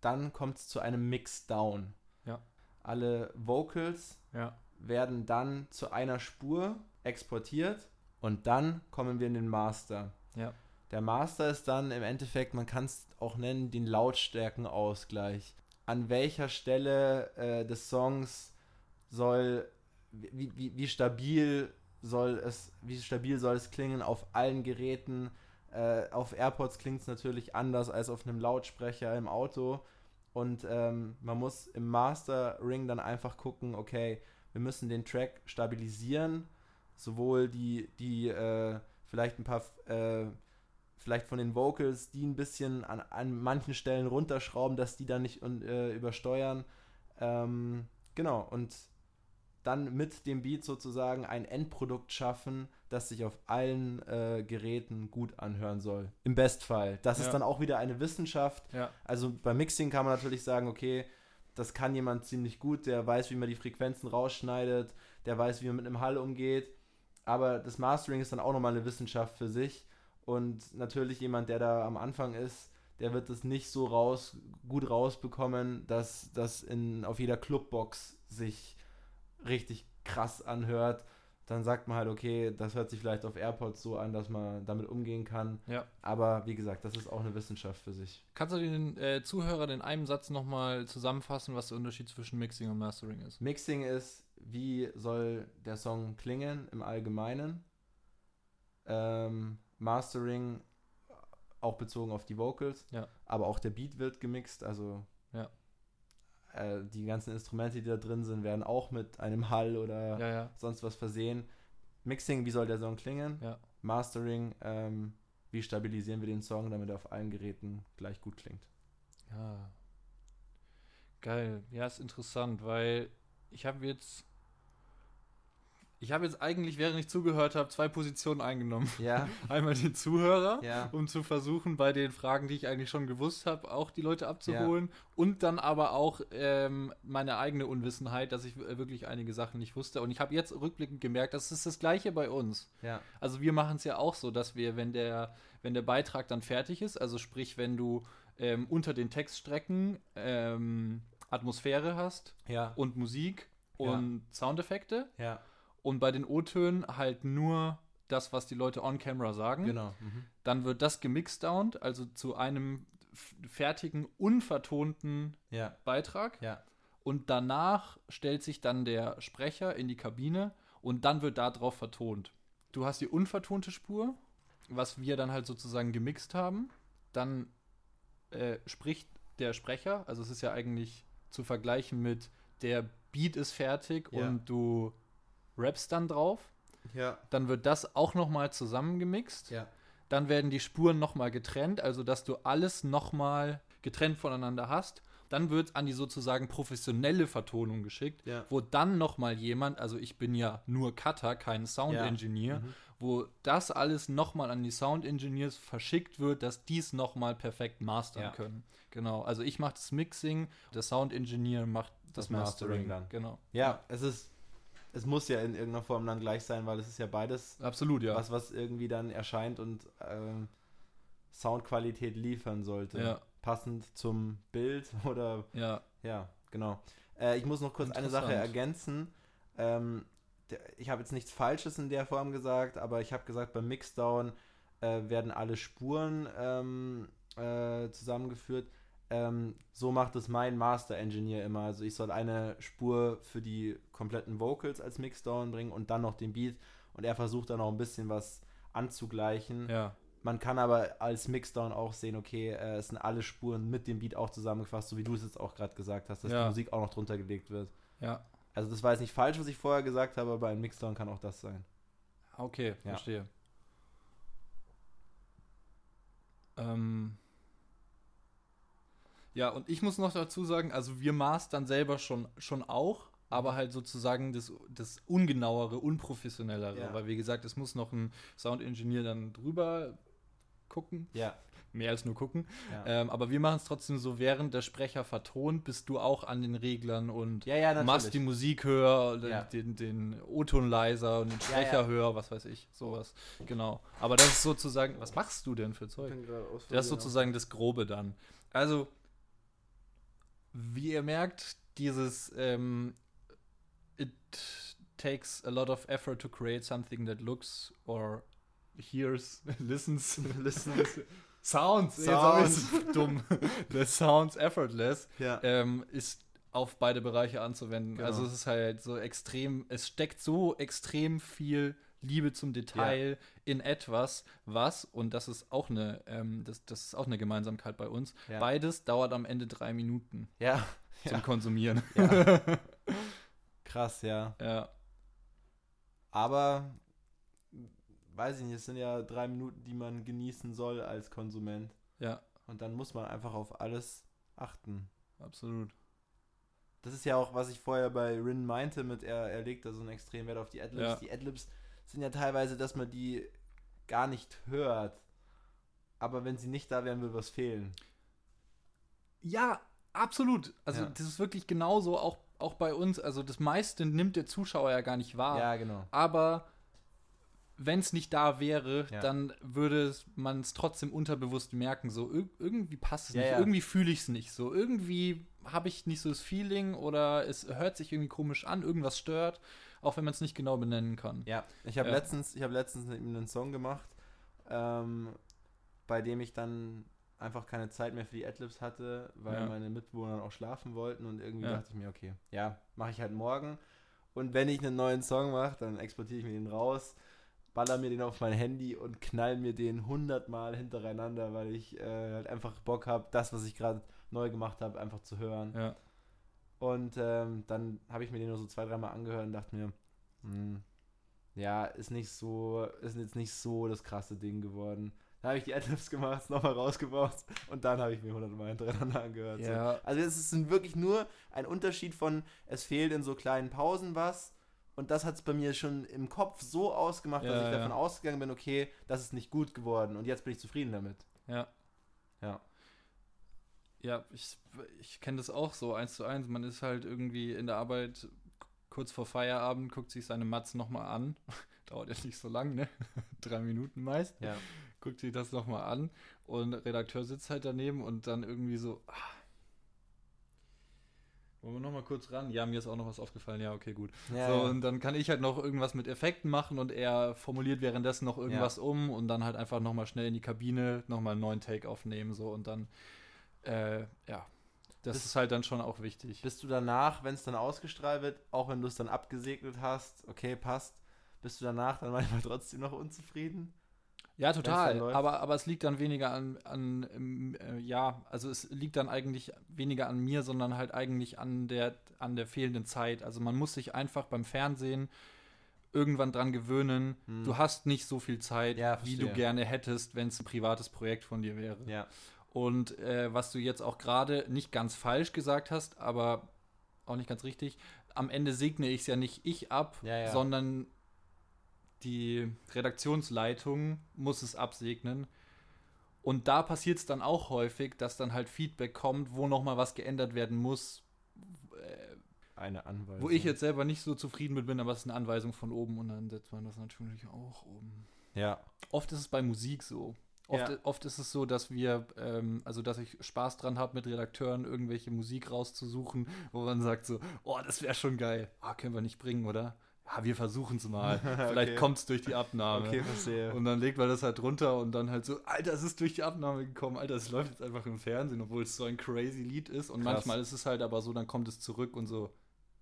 S1: dann kommt es zu einem Mixdown.
S2: Ja.
S1: Alle Vocals
S2: Ja.
S1: werden dann zu einer Spur exportiert und dann kommen wir in den Master.
S2: Ja.
S1: Der Master ist dann im Endeffekt, man kann es auch nennen, den Lautstärkenausgleich. An welcher Stelle äh, des Songs soll, wie, wie, wie stabil soll es, wie stabil soll es klingen auf allen Geräten. Äh, auf AirPods klingt es natürlich anders als auf einem Lautsprecher im Auto. Und ähm, man muss im Master-Ring dann einfach gucken, okay, wir müssen den Track stabilisieren, sowohl die, die äh, vielleicht ein paar, äh, vielleicht von den Vocals, die ein bisschen an, an manchen Stellen runterschrauben, dass die dann nicht äh, übersteuern. Ähm, genau, und dann mit dem Beat sozusagen ein Endprodukt schaffen, das sich auf allen äh, Geräten gut anhören soll. Im Bestfall. Das
S2: Ja.
S1: ist dann auch wieder eine Wissenschaft.
S2: Ja.
S1: Also beim Mixing kann man natürlich sagen, okay, das kann jemand ziemlich gut, der weiß, wie man die Frequenzen rausschneidet, der weiß, wie man mit einem Hall umgeht. Aber das Mastering ist dann auch nochmal eine Wissenschaft für sich. Und natürlich jemand, der da am Anfang ist, der wird das nicht so raus, gut rausbekommen, dass das in, auf jeder Clubbox sich richtig krass anhört. Dann sagt man halt, okay, das hört sich vielleicht auf AirPods so an, dass man damit umgehen kann.
S2: Ja.
S1: Aber wie gesagt, das ist auch eine Wissenschaft für sich.
S2: Kannst du den äh, Zuhörern in einem Satz nochmal zusammenfassen, was der Unterschied zwischen Mixing und Mastering ist?
S1: Mixing ist, wie soll der Song klingen im Allgemeinen. Ähm, Mastering auch bezogen auf die Vocals,
S2: Ja.
S1: aber auch der Beat wird gemixt, also
S2: Ja.
S1: äh, die ganzen Instrumente, die da drin sind, werden auch mit einem Hall oder
S2: Ja,
S1: sonst was versehen. Mixing, wie soll der Song klingen?
S2: Ja.
S1: Mastering, ähm, wie stabilisieren wir den Song, damit er auf allen Geräten gleich gut klingt.
S2: Ja. Geil. Ja, ist interessant, weil ich habe jetzt. Ich habe jetzt eigentlich, während ich zugehört habe, zwei Positionen eingenommen.
S1: Ja,
S2: Einmal den Zuhörer,
S1: ja,
S2: um zu versuchen, bei den Fragen, die ich eigentlich schon gewusst habe, auch die Leute abzuholen. Und dann aber auch ähm, meine eigene Unwissenheit, dass ich w- wirklich einige Sachen nicht wusste. Und ich habe jetzt rückblickend gemerkt, das ist das Gleiche bei uns.
S1: ja,
S2: Also wir machen es ja auch so, dass wir, wenn der, wenn der Beitrag dann fertig ist, also sprich, wenn du ähm, unter den Textstrecken ähm, Atmosphäre hast
S1: ja,
S2: und Musik
S1: Ja.
S2: und Soundeffekte
S1: ja,
S2: und bei den O-Tönen halt nur das, was die Leute on camera sagen,
S1: genau. Mhm.
S2: dann wird das gemixdownt, also zu einem fertigen, unvertonten
S1: Ja,
S2: Beitrag.
S1: ja,
S2: Und danach stellt sich dann der Sprecher in die Kabine und dann wird da drauf vertont. Du hast die unvertonte Spur, was wir dann halt sozusagen gemixt haben. Dann äh, spricht der Sprecher, also es ist ja eigentlich zu vergleichen mit der Beat ist fertig
S1: Ja.
S2: und du rappst dann drauf.
S1: ja,
S2: Dann wird das auch nochmal zusammengemixt.
S1: ja,
S2: Dann werden die Spuren nochmal getrennt, also dass du alles nochmal getrennt voneinander hast. dann wird an die sozusagen professionelle Vertonung geschickt,
S1: Ja.
S2: wo dann nochmal jemand, also ich bin ja nur Cutter, kein Sound. Engineer,
S1: Mhm.
S2: wo das alles nochmal an die Sound Engineers verschickt wird, dass dies nochmal perfekt mastern können. Genau, also ich mache das Mixing, der Sound Engineer macht das,
S1: Das Mastering
S2: Mastering.
S1: dann.
S2: Genau.
S1: Ja, es ist, es muss ja in irgendeiner Form dann gleich sein, weil es ist ja beides
S2: Absolut, ja.
S1: was, was irgendwie dann erscheint und ähm, Soundqualität liefern sollte.
S2: Ja.
S1: Passend zum Bild oder
S2: Ja,
S1: ja, genau. Äh, ich muss noch kurz eine Sache ergänzen. Ähm, ich habe jetzt nichts Falsches in der Form gesagt, aber ich habe gesagt, beim Mixdown äh, werden alle Spuren ähm, äh, zusammengeführt. Ähm, so macht es mein Master Engineer immer. Also ich soll eine Spur für die kompletten Vocals als Mixdown bringen und dann noch den Beat. Und er versucht dann auch ein bisschen was anzugleichen.
S2: ja.
S1: Man kann aber als Mixdown auch sehen, okay, äh, es sind alle Spuren mit dem Beat auch zusammengefasst, so wie du es jetzt auch gerade gesagt hast, dass
S2: Ja.
S1: die Musik auch noch drunter gelegt wird.
S2: Ja,
S1: Also das war jetzt nicht falsch, was ich vorher gesagt habe, aber ein Mixdown kann auch das sein.
S2: okay,
S1: Ja.
S2: verstehe. Ähm, ja, und ich muss noch dazu sagen, also wir mastern selber schon, schon auch, aber halt sozusagen das, das ungenauere, unprofessionellere,
S1: Ja.
S2: weil wie gesagt, es muss noch ein Sound-Engineer dann drüber gucken,
S1: Ja.
S2: mehr als nur gucken.
S1: Ja,
S2: Ähm, aber wir machen es trotzdem so, während der Sprecher vertont, bist du auch an den Reglern und
S1: ja, ja,
S2: machst die Musik höher, den, den, den O-Ton leiser und den Sprecher höher, was weiß ich, sowas. Genau. Aber das ist sozusagen, was machst du denn für Zeug? Das ist sozusagen das Grobe dann. Also, wie ihr merkt, dieses ähm, It takes a lot of effort to create something that looks or hears, listens,
S1: Listens.
S2: sounds, ich's dumm, that sounds effortless,
S1: Ja.
S2: ähm, ist auf beide Bereiche anzuwenden.
S1: Genau.
S2: Also es ist halt so extrem, es steckt so extrem viel Liebe zum Detail in etwas, was, und das ist auch eine, ähm, das, das ist auch eine Gemeinsamkeit bei uns,
S1: Ja.
S2: beides dauert am Ende drei Minuten
S1: Ja.
S2: zum
S1: Ja.
S2: Konsumieren.
S1: ja. Krass, ja.
S2: Ja,
S1: Aber weiß ich nicht, es sind ja drei Minuten, die man genießen soll als Konsument.
S2: ja,
S1: Und dann muss man einfach auf alles achten.
S2: absolut.
S1: Das ist ja auch, was ich vorher bei Rin meinte, mit er, er legt da so einen extremen Wert auf die Adlibs.
S2: Ja.
S1: Die Adlibs sind ja teilweise, dass man die gar nicht hört. Aber wenn sie nicht da wären, würde was fehlen.
S2: Ja, absolut. Also
S1: Ja.
S2: das ist wirklich genauso auch, auch bei uns. Also das meiste nimmt der Zuschauer ja gar nicht wahr.
S1: Ja, genau.
S2: Aber wenn es nicht da wäre,
S1: Ja.
S2: dann würde man es trotzdem unterbewusst merken. So ir irgendwie passt es
S1: Ja,
S2: nicht,
S1: ja.
S2: irgendwie fühle ich es nicht. So irgendwie habe ich nicht so das Feeling oder es hört sich irgendwie komisch an, irgendwas stört, auch wenn man es nicht genau benennen kann.
S1: Ja, ich habe
S2: Ja.
S1: letztens, ich habe letztens mit ihm einen Song gemacht, ähm, bei dem ich dann einfach keine Zeit mehr für die Adlibs hatte, weil
S2: Ja.
S1: meine Mitbewohner auch schlafen wollten und irgendwie
S2: Ja.
S1: dachte ich mir, okay, ja, mache ich halt morgen. Und wenn ich einen neuen Song mache, dann exportiere ich mir den raus, baller mir den auf mein Handy und knall mir den hundertmal hintereinander, weil ich äh, halt einfach Bock habe, das, was ich gerade neu gemacht habe, einfach zu hören.
S2: Ja.
S1: Und ähm, dann habe ich mir den nur so zwei, dreimal angehört und dachte mir, hm, ja, ist nicht so, ist jetzt nicht so das krasse Ding geworden. Dann habe ich die Adlibs gemacht, nochmal rausgebaut und dann habe ich mir hundertmal hintereinander angehört. So.
S2: Ja,
S1: Also es ist wirklich nur ein Unterschied von, es fehlt in so kleinen Pausen was und das hat es bei mir schon im Kopf so ausgemacht, dass
S2: Ja,
S1: ich davon
S2: ja.
S1: ausgegangen bin, okay, das ist nicht gut geworden und jetzt bin ich zufrieden damit.
S2: ja.
S1: Ja.
S2: Ja, ich, ich kenne das auch so eins zu eins. Man ist halt irgendwie in der Arbeit kurz vor Feierabend, guckt sich seine Matz nochmal an. Dauert ja nicht so lang, ne? Drei Minuten meist.
S1: Ja.
S2: Guckt sich das nochmal an und Redakteur sitzt halt daneben und dann irgendwie so. Ah, wollen wir nochmal kurz ran? Ja, mir ist auch noch was aufgefallen. Ja, okay, gut.
S1: Ja,
S2: so,
S1: ja.
S2: und dann kann ich halt noch irgendwas mit Effekten machen und er formuliert währenddessen noch irgendwas um und dann halt einfach nochmal schnell in die Kabine, nochmal einen neuen Take aufnehmen, so und dann, äh, ja. Das
S1: Das-
S2: ist halt dann schon auch wichtig.
S1: Bist du danach, wenn es dann ausgestrahlt wird, auch wenn du es dann abgesegnet hast, okay, passt, bist du danach dann manchmal trotzdem noch unzufrieden?
S2: Ja, total. Aber, aber es liegt dann weniger an, an ähm, äh, ja, also es liegt dann eigentlich weniger an mir, sondern halt eigentlich an der, an der fehlenden Zeit. Also man muss sich einfach beim Fernsehen irgendwann dran gewöhnen.
S1: Hm.
S2: Du hast nicht so viel Zeit,
S1: Ja,
S2: wie du gerne hättest, wenn es ein privates Projekt von dir wäre.
S1: Ja.
S2: Und äh, was du jetzt auch gerade nicht ganz falsch gesagt hast, aber auch nicht ganz richtig, am Ende segne ich es ja nicht ich ab,
S1: Ja, ja.
S2: sondern die Redaktionsleitung muss es absegnen. Und da passiert es dann auch häufig, dass dann halt Feedback kommt, wo nochmal was geändert werden muss, äh,
S1: Eine Anweisung.
S2: wo ich jetzt selber nicht so zufrieden mit bin, aber es ist eine Anweisung von oben und dann setzt man das natürlich auch um.
S1: Ja.
S2: Oft ist es bei Musik so. Oft,
S1: Ja.
S2: oft ist es so, dass wir, ähm, also dass ich Spaß dran habe, mit Redakteuren irgendwelche Musik rauszusuchen, wo man sagt so, oh, das wäre schon geil. Ah, können wir nicht bringen, oder? Ja, wir versuchen es mal. Vielleicht
S1: Okay.
S2: kommt es durch die Abnahme.
S1: Okay, verstehe.
S2: Und dann legt man das halt drunter und dann halt so, Alter, es ist durch die Abnahme gekommen, Alter, es läuft jetzt einfach im Fernsehen, obwohl es so ein crazy Lied ist. Und
S1: Krass.
S2: manchmal ist es halt aber so, dann kommt es zurück und so,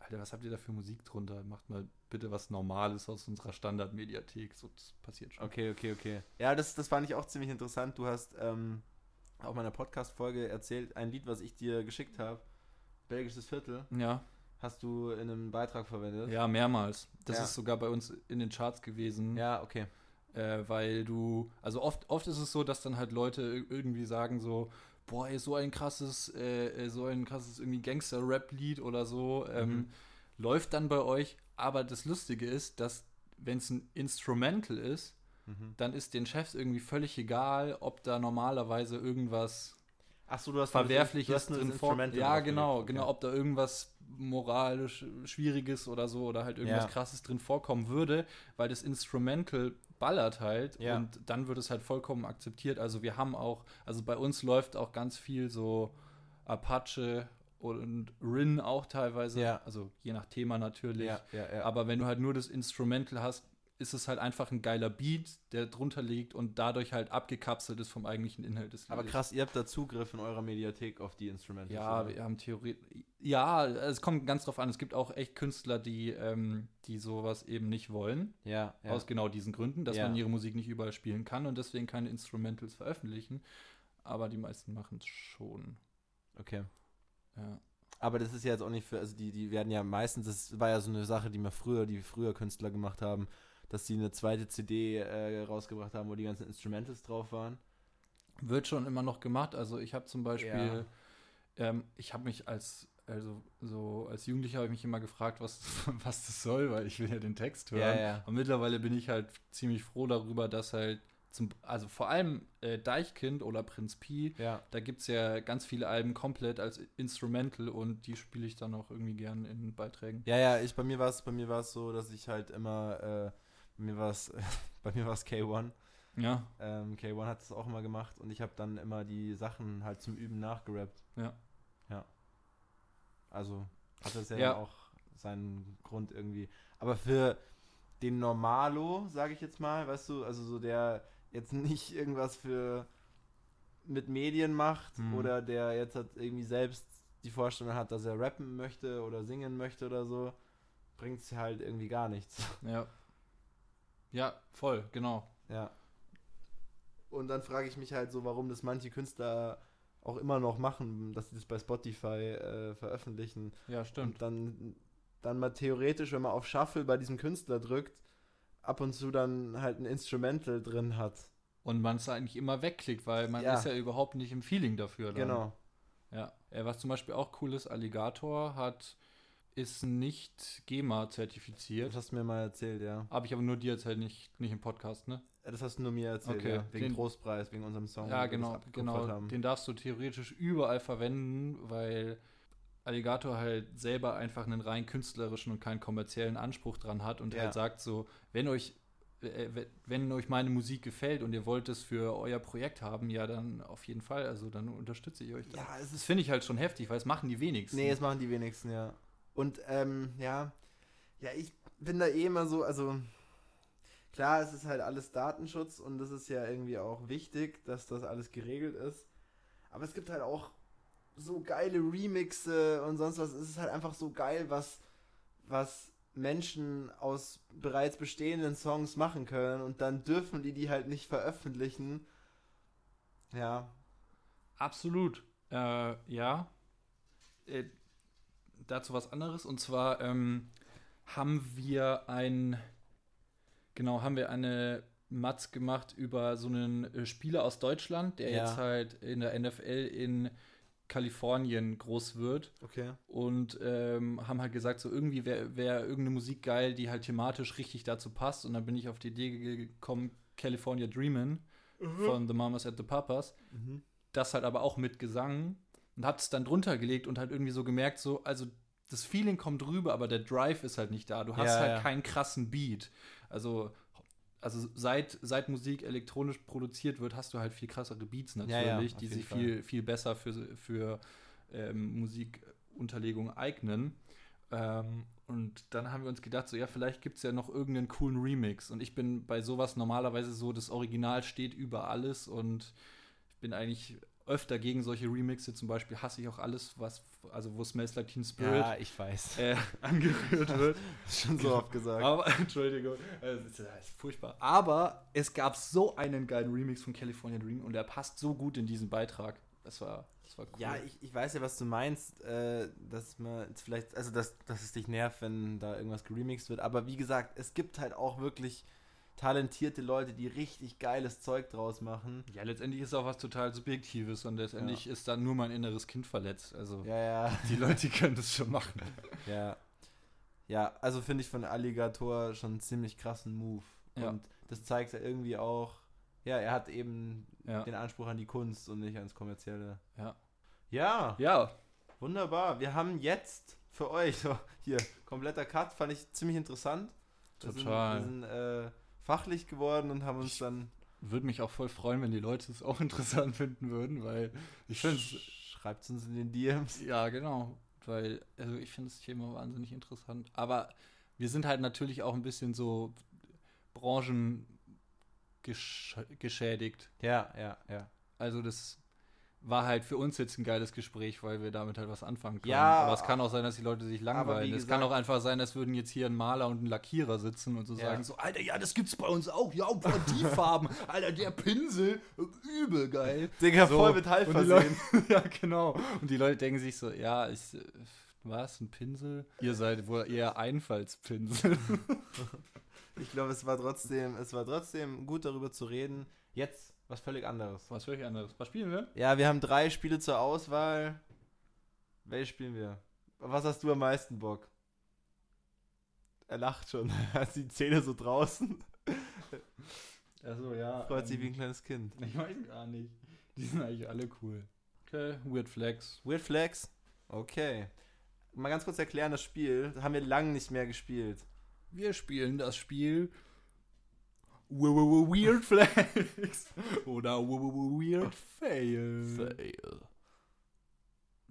S2: Alter, was habt ihr da für Musik drunter? Macht mal bitte was Normales aus unserer Standardmediathek. So, das passiert schon.
S1: Okay, okay, okay. Ja, das, das fand ich auch ziemlich interessant. Du hast ähm, auf meiner Podcast-Folge erzählt, ein Lied, was ich dir geschickt habe, Belgisches Viertel,
S2: Ja,
S1: hast du in einem Beitrag verwendet.
S2: ja, mehrmals. Das
S1: Ja.
S2: ist sogar bei uns in den Charts gewesen.
S1: Ja, okay.
S2: äh, weil du, also oft, oft ist es so, dass dann halt Leute ir- irgendwie sagen so, boah, ey, so ein krasses, äh, äh, so ein krasses irgendwie Gangster-Rap-Lied oder so, ähm,
S1: Mhm.
S2: läuft dann bei euch. Aber das Lustige ist, dass wenn es ein Instrumental ist,
S1: Mhm.
S2: dann ist den Chefs irgendwie völlig egal, ob da normalerweise irgendwas
S1: du hast
S2: Verwerfliches
S1: du hast das
S2: drin vor.
S1: Instrumental
S2: Ja, genau,
S1: Okay.
S2: genau, ob da irgendwas moralisch Schwieriges oder so oder halt irgendwas
S1: Ja.
S2: krasses drin vorkommen würde, weil das Instrumental ballert halt
S1: Ja.
S2: und dann wird es halt vollkommen akzeptiert. Also wir haben auch, also bei uns läuft auch ganz viel so Apache und Rin auch teilweise,
S1: Ja.
S2: also je nach Thema natürlich.
S1: Ja.
S2: Aber wenn du halt nur das Instrumental hast, ist es halt einfach ein geiler Beat, der drunter liegt und dadurch halt abgekapselt ist vom eigentlichen Inhalt des
S1: Aber
S2: Liedes.
S1: krass, ihr habt da Zugriff in eurer Mediathek auf die Instrumentals.
S2: Ja,
S1: oder?
S2: wir haben Theorie. Ja, es kommt ganz drauf an. Es gibt auch echt Künstler, die, ähm, die sowas eben nicht wollen.
S1: ja, ja.
S2: Aus genau diesen Gründen, dass
S1: Ja.
S2: man ihre Musik nicht überall spielen kann und deswegen keine Instrumentals veröffentlichen. Aber die meisten machen es schon.
S1: okay.
S2: Ja.
S1: Aber das ist ja jetzt auch nicht für, also die, die werden ja meistens, das war ja so eine Sache, die wir früher, die früher Künstler gemacht haben, dass die eine zweite CD äh, rausgebracht haben, wo die ganzen Instrumentals drauf waren.
S2: Wird schon immer noch gemacht. Also ich habe zum Beispiel, ähm, ich habe mich als, also so als Jugendlicher habe ich mich immer gefragt, was, was das soll, weil ich will ja den Text hören.
S1: Ja, ja.
S2: Und mittlerweile bin ich halt ziemlich froh darüber, dass halt zum, also vor allem äh, Deichkind oder Prinz Pi,
S1: Ja.
S2: da gibt es ja ganz viele Alben komplett als Instrumental und die spiele ich dann auch irgendwie gern in Beiträgen.
S1: Ja, ja, ich, bei mir war es, bei mir war es so, dass ich halt immer, äh, bei mir war es, bei mir war es K1.
S2: Ja,
S1: Ähm, K1 hat das auch immer gemacht und ich habe dann immer die Sachen halt zum Üben nachgerappt.
S2: ja.
S1: Also hat das ja,
S2: Ja.
S1: auch seinen Grund irgendwie. Aber für den Normalo, sage ich jetzt mal, weißt du, also so der jetzt nicht irgendwas für mit Medien macht
S2: Mhm.
S1: oder der jetzt halt irgendwie selbst die Vorstellung hat, dass er rappen möchte oder singen möchte oder so, bringt es halt irgendwie gar nichts.
S2: Ja. Ja, voll, genau.
S1: Ja. Und dann frage ich mich halt so, warum das manche Künstler auch immer noch machen, dass sie das bei Spotify äh, veröffentlichen.
S2: Ja, stimmt.
S1: Und dann, dann mal theoretisch, wenn man auf Shuffle bei diesem Künstler drückt, ab und zu dann halt ein Instrumental drin hat.
S2: Und man es eigentlich immer wegklickt, weil man
S1: Ja.
S2: ist ja überhaupt nicht im Feeling dafür. Dann.
S1: Genau.
S2: Ja, was zum Beispiel auch cool ist, Alligator hat, ist nicht GEMA zertifiziert.
S1: Das hast du mir mal erzählt, ja.
S2: Habe ich aber nur dir erzählt, nicht, nicht im Podcast, ne?
S1: Das hast du nur mir erzählt,
S2: Okay.
S1: ja. Wegen
S2: Den-
S1: Trostpreis, wegen unserem Song.
S2: ja, genau, genau.
S1: haben.
S2: Den darfst du theoretisch überall verwenden, weil Alligator halt selber einfach einen rein künstlerischen und keinen kommerziellen Anspruch dran hat und
S1: Ja.
S2: halt sagt so, wenn euch äh, we- wenn euch meine Musik gefällt und ihr wollt es für euer Projekt haben, ja, dann auf jeden Fall, also dann unterstütze ich euch. Da.
S1: Ja, es
S2: Das finde ich halt schon heftig, weil es machen die wenigsten.
S1: Nee, es machen die wenigsten, ja. Und, ähm, ja. Ja, ich bin da eh immer so, also. Klar, es ist halt alles Datenschutz und das ist ja irgendwie auch wichtig, dass das alles geregelt ist. Aber es gibt halt auch so geile Remixe und sonst was. Es ist halt einfach so geil, was, was Menschen aus bereits bestehenden Songs machen können und dann dürfen die die halt nicht veröffentlichen. Ja,
S2: Absolut. Äh, ja. Dazu was anderes. Und zwar ähm, haben wir ein, genau, haben wir eine Mats gemacht über so einen äh, Spieler aus Deutschland, der
S1: Ja.
S2: jetzt halt in der NFL in Kalifornien groß wird.
S1: Okay.
S2: Und ähm, haben halt gesagt, so irgendwie wäre wär irgendeine Musik geil, die halt thematisch richtig dazu passt. Und dann bin ich auf die Idee ge- gekommen, California Dreamin' von The Mamas at the Papas.
S1: Mhm.
S2: Das halt aber auch mit Gesang. Und hat es dann drunter gelegt und halt irgendwie so gemerkt, so, also das Feeling kommt rüber, aber der Drive ist halt nicht da. Du hast
S1: Ja,
S2: halt
S1: ja.
S2: keinen krassen Beat. Also, also seit, seit Musik elektronisch produziert wird, hast du halt viel krassere Beats natürlich,
S1: Ja,
S2: die sich
S1: Fall.
S2: viel, viel besser für, für ähm, Musikunterlegung eignen. Ähm, und dann haben wir uns gedacht, so ja, vielleicht gibt es ja noch irgendeinen coolen Remix. Und ich bin bei sowas normalerweise so, das Original steht über alles und ich bin eigentlich öfter gegen solche Remixe. Zum Beispiel hasse ich auch alles, was, also wo Smells Like Teen Spirit
S1: Ja, ich weiß.
S2: äh, angerührt wird.
S1: Schon so oft gesagt.
S2: Aber, Entschuldigung, äh, das ist, das ist furchtbar. Aber es gab so einen geilen Remix von California Dream und der passt so gut in diesen Beitrag. Das war, das war cool.
S1: Ja, ich, ich weiß ja, was du meinst, äh, dass man vielleicht, also dass, dass es dich nervt, wenn da irgendwas geremixed wird. Aber wie gesagt, es gibt halt auch wirklich talentierte Leute, die richtig geiles Zeug draus machen.
S2: Ja, letztendlich ist auch was total Subjektives und letztendlich ist dann nur mein inneres Kind verletzt. Also
S1: Ja, ja,
S2: die Leute können das schon machen.
S1: ja. Ja, also finde ich von Alligator schon einen ziemlich krassen Move.
S2: Ja.
S1: Und das zeigt ja irgendwie auch, ja, er hat eben
S2: Ja.
S1: den Anspruch an die Kunst und nicht ans Kommerzielle.
S2: Ja.
S1: Ja,
S2: Ja,
S1: wunderbar. Wir haben jetzt für euch, so, hier, kompletter Cut, fand ich ziemlich interessant.
S2: Total.
S1: Sind, wir sind äh, fachlich geworden und haben uns dann.
S2: würde mich auch voll freuen, wenn die Leute es auch interessant finden würden, weil ich finde es
S1: Schreibt uns in den DMs.
S2: Ja, genau. Weil, also ich finde das Thema wahnsinnig interessant. Aber wir sind halt natürlich auch ein bisschen so branchengeschädigt.
S1: Ja, ja, ja.
S2: Also das war halt für uns jetzt ein geiles Gespräch, weil wir damit halt was anfangen können.
S1: Ja,
S2: aber es kann auch sein, dass die Leute sich langweilen.
S1: wie
S2: Es kann
S1: gesagt-
S2: auch einfach sein, als würden jetzt hier ein Maler und ein Lackierer sitzen und so
S1: Ja.
S2: sagen so, Alter, ja, das gibt's bei uns auch. Ja, boah, die Farben. Alter, der Pinsel, übel geil.
S1: Digga,
S2: So,
S1: voll
S2: und die
S1: versehen.
S2: Ja, genau. Und die Leute denken sich so, ja, ich, was, ein Pinsel? Ihr seid wohl eher Einfallspinsel.
S1: Ich glaube, es war trotzdem, es war trotzdem gut darüber zu reden. Jetzt was völlig anderes.
S2: Was völlig anderes. Was spielen wir?
S1: Ja, wir haben drei Spiele zur Auswahl. Welche spielen wir? Was hast du am meisten Bock? Er lacht schon. Er hat die Zähne so draußen.
S2: Achso, ja.
S1: Freut sich
S2: ähm,
S1: wie ein kleines Kind.
S2: Ich weiß gar nicht. Die sind eigentlich alle cool. Okay, Weird Flex.
S1: Weird Flex? Okay. Mal ganz kurz erklären, das Spiel das haben wir lange nicht mehr gespielt.
S2: Wir spielen das Spiel Weird Flex oder we- we- we- Weird Fail.
S1: Fail.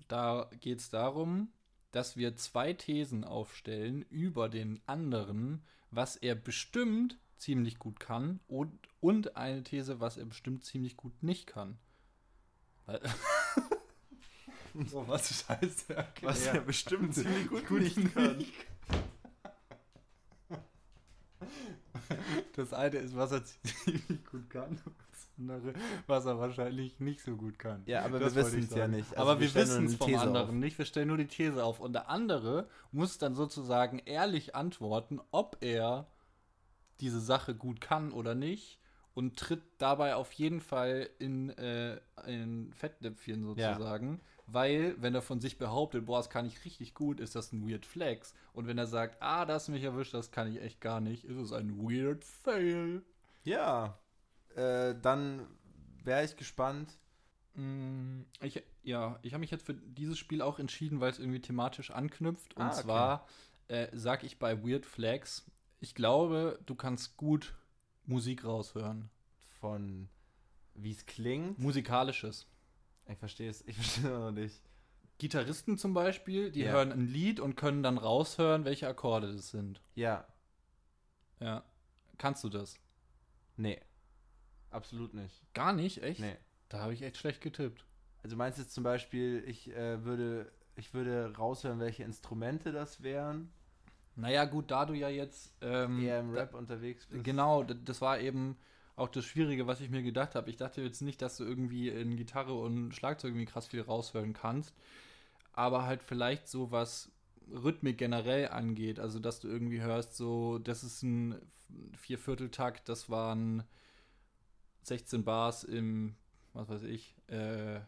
S2: Da geht es darum, dass wir zwei Thesen aufstellen über den anderen, was er bestimmt ziemlich gut kann und, und eine These, was er bestimmt ziemlich gut nicht kann. So, was scheiße. Okay,
S1: Was
S2: ja.
S1: er bestimmt ziemlich gut,
S2: Gut
S1: nicht kann.
S2: Das eine ist, was er ziemlich gut kann, und das andere, was er wahrscheinlich nicht so gut kann.
S1: Ja, aber
S2: Das
S1: wir wissen es ja nicht. Also
S2: aber wir,
S1: nur
S2: wissen es vom
S1: These
S2: anderen
S1: auf.
S2: nicht. Wir stellen nur die These auf. Und der andere muss dann sozusagen ehrlich antworten, ob er diese Sache gut kann oder nicht. Und tritt dabei auf jeden Fall in, äh, in Fettnäpfchen sozusagen. Weil, wenn er von sich behauptet, boah, das kann ich richtig gut, ist das ein Weird Flex. Und wenn er sagt, ah, das mich erwischt, das kann ich echt gar nicht, ist es ein Weird Fail.
S1: Ja. Äh, dann wäre ich gespannt.
S2: Mm, Ich, ja, ich habe mich jetzt für dieses Spiel auch entschieden, weil es irgendwie thematisch anknüpft. Und
S1: Ah, okay.
S2: zwar äh, sag ich bei Weird Flags, ich glaube, du kannst gut Musik raushören.
S1: Von wie es klingt.
S2: Musikalisches.
S1: Ich verstehe es. Ich verstehe es noch nicht.
S2: Gitarristen zum Beispiel, die
S1: Ja.
S2: hören ein Lied und können dann raushören, welche Akkorde das sind.
S1: Ja.
S2: Ja. Kannst du das?
S1: Nee. Absolut nicht.
S2: Gar nicht, echt?
S1: Nee.
S2: Da habe ich echt schlecht getippt.
S1: Also meinst du jetzt zum Beispiel, ich äh, würde, ich würde raushören, welche Instrumente das wären?
S2: Naja, gut, da du ja jetzt. Ähm,
S1: Eher im
S2: da-
S1: Rap unterwegs bist?
S2: Genau, das war eben auch das Schwierige, was ich mir gedacht habe. Ich dachte jetzt nicht, dass du irgendwie in Gitarre und Schlagzeug irgendwie krass viel raushören kannst, aber halt vielleicht so was Rhythmik generell angeht. Also, dass du irgendwie hörst, so, das ist ein Viervierteltakt, das waren 16 Bars im, was weiß ich, äh,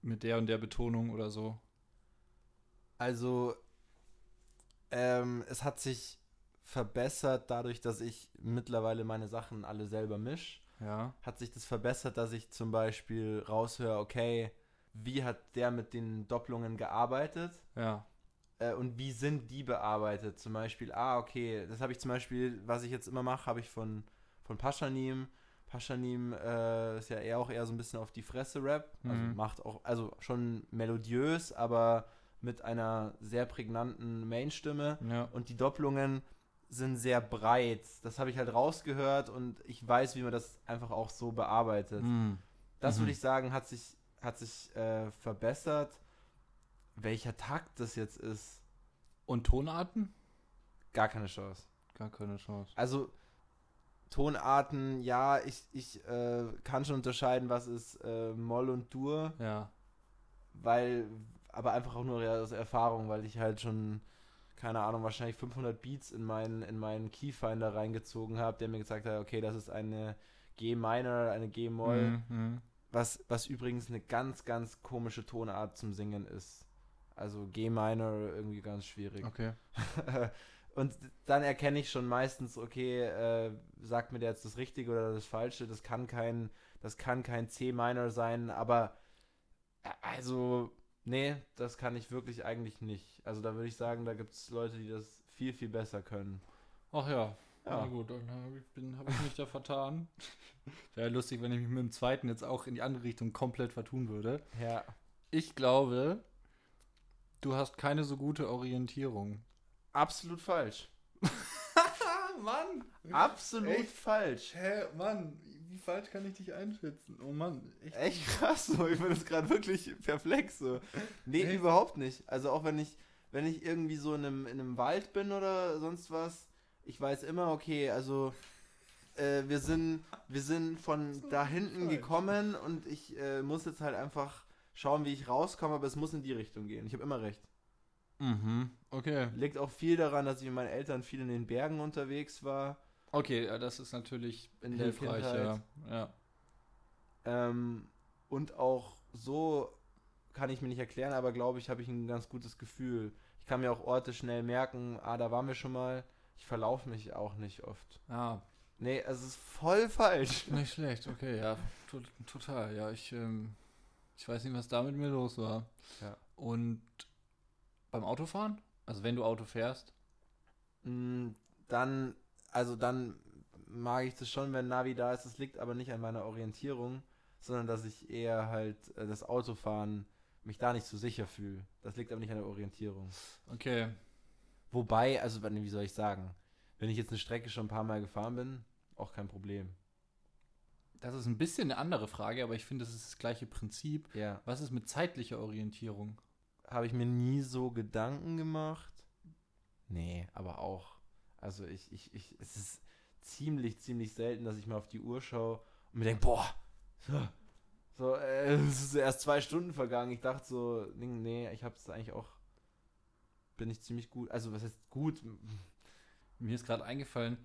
S2: mit der und der Betonung oder so.
S1: Also, ähm, es hat sich verbessert dadurch, dass ich mittlerweile meine Sachen alle selber mische.
S2: Ja.
S1: Hat sich das verbessert, dass ich zum Beispiel raushöre, okay, wie hat der mit den Doppelungen gearbeitet?
S2: Ja.
S1: Äh, und wie sind die bearbeitet? Zum Beispiel, ah, okay, das habe ich zum Beispiel, was ich jetzt immer mache, habe ich von, von Paschanim. Paschanim äh, ist ja eher auch eher so ein bisschen auf die Fresse Rap. Also
S2: Mhm.
S1: macht auch, also schon melodiös, aber mit einer sehr prägnanten Mainstimme.
S2: Ja.
S1: Und die Doppelungen sind sehr breit. Das habe ich halt rausgehört und ich weiß, wie man das einfach auch so bearbeitet.
S2: Mhm.
S1: Das
S2: Mhm.
S1: würde ich sagen, hat sich, hat sich äh, verbessert. Welcher Takt das jetzt ist,
S2: Und Tonarten?
S1: gar keine Chance.
S2: Gar keine Chance.
S1: Also Tonarten, ja, ich, ich äh, kann schon unterscheiden, was ist äh, Moll und Dur,
S2: Ja.
S1: weil, aber einfach auch nur aus Erfahrung, weil ich halt schon, keine Ahnung, wahrscheinlich 500 Beats in meinen, in meinen Keyfinder reingezogen habe, der mir gesagt hat, okay, das ist eine G Minor, eine G Moll,
S2: Mhm. Mhm.
S1: was, was übrigens eine ganz, ganz komische Tonart zum Singen ist. Also G Minor irgendwie ganz schwierig.
S2: Okay.
S1: Und dann erkenne ich schon meistens, okay, äh, sagt mir der jetzt das Richtige oder das Falsche. Das kann kein, das kann kein C-Minor sein, aber äh, also, nee, das kann ich wirklich eigentlich nicht. Also da würde ich sagen, da gibt es Leute, die das viel, viel besser können.
S2: Ach ja.
S1: Ja.
S2: Na gut, dann habe ich, hab ich mich da vertan. Wäre lustig, wenn ich mich mit dem zweiten jetzt auch in die andere Richtung komplett vertun würde.
S1: Ja.
S2: Ich glaube, du hast keine so gute Orientierung.
S1: Absolut falsch.
S2: Mann!
S1: Absolut
S2: Echt?
S1: falsch.
S2: Hä, Mann, wie falsch kann ich dich einschätzen? Oh Mann, echt.
S1: Echt krass, so. Ich bin jetzt gerade wirklich perplex, so. Nee,
S2: Echt?
S1: überhaupt nicht. Also auch wenn ich, wenn ich irgendwie so in einem, in einem Wald bin oder sonst was, ich weiß immer, okay, also äh, wir sind, wir sind von da hinten
S2: falsch.
S1: gekommen und ich äh, muss jetzt halt einfach schauen, wie ich rauskomme, aber es muss in die Richtung gehen. Ich habe immer recht.
S2: Mhm, okay.
S1: Liegt auch viel daran, dass ich mit meinen Eltern viel in den Bergen unterwegs war.
S2: Okay, das ist natürlich hilfreich, ja. Ja.
S1: Ähm, und auch so kann ich mir nicht erklären, aber glaube ich, habe ich ein ganz gutes Gefühl. Ich kann mir auch Orte schnell merken, ah, da waren wir schon mal. Ich verlaufe mich auch nicht oft.
S2: Ah,
S1: Nee, es ist voll falsch.
S2: nicht schlecht, okay, ja. To total, ja. Ich, ähm, ich weiß nicht, was da mit mir los war.
S1: Ja.
S2: Und beim Autofahren? Also wenn du Auto fährst?
S1: Mm, Dann, also dann mag ich das schon, wenn Navi da ist. Das liegt aber nicht an meiner Orientierung, sondern dass ich eher halt äh, das Autofahren mich da nicht so sicher fühle. Das liegt aber nicht an der Orientierung.
S2: Okay.
S1: Wobei, also wie soll ich sagen, wenn ich jetzt eine Strecke schon ein paar Mal gefahren bin, auch kein Problem.
S2: Das ist ein bisschen eine andere Frage, aber ich finde, das ist das gleiche Prinzip.
S1: Ja.
S2: Was ist mit zeitlicher Orientierung?
S1: Habe ich mir nie so Gedanken gemacht. Nee, aber auch. Also ich, ich, ich, es ist ziemlich, ziemlich selten, dass ich mal auf die Uhr schaue und mir denke, boah, so, äh, es ist erst zwei Stunden vergangen. Ich dachte so, nee, ich habe es eigentlich auch, bin ich ziemlich gut. Also was heißt gut?
S2: Mir ist gerade eingefallen,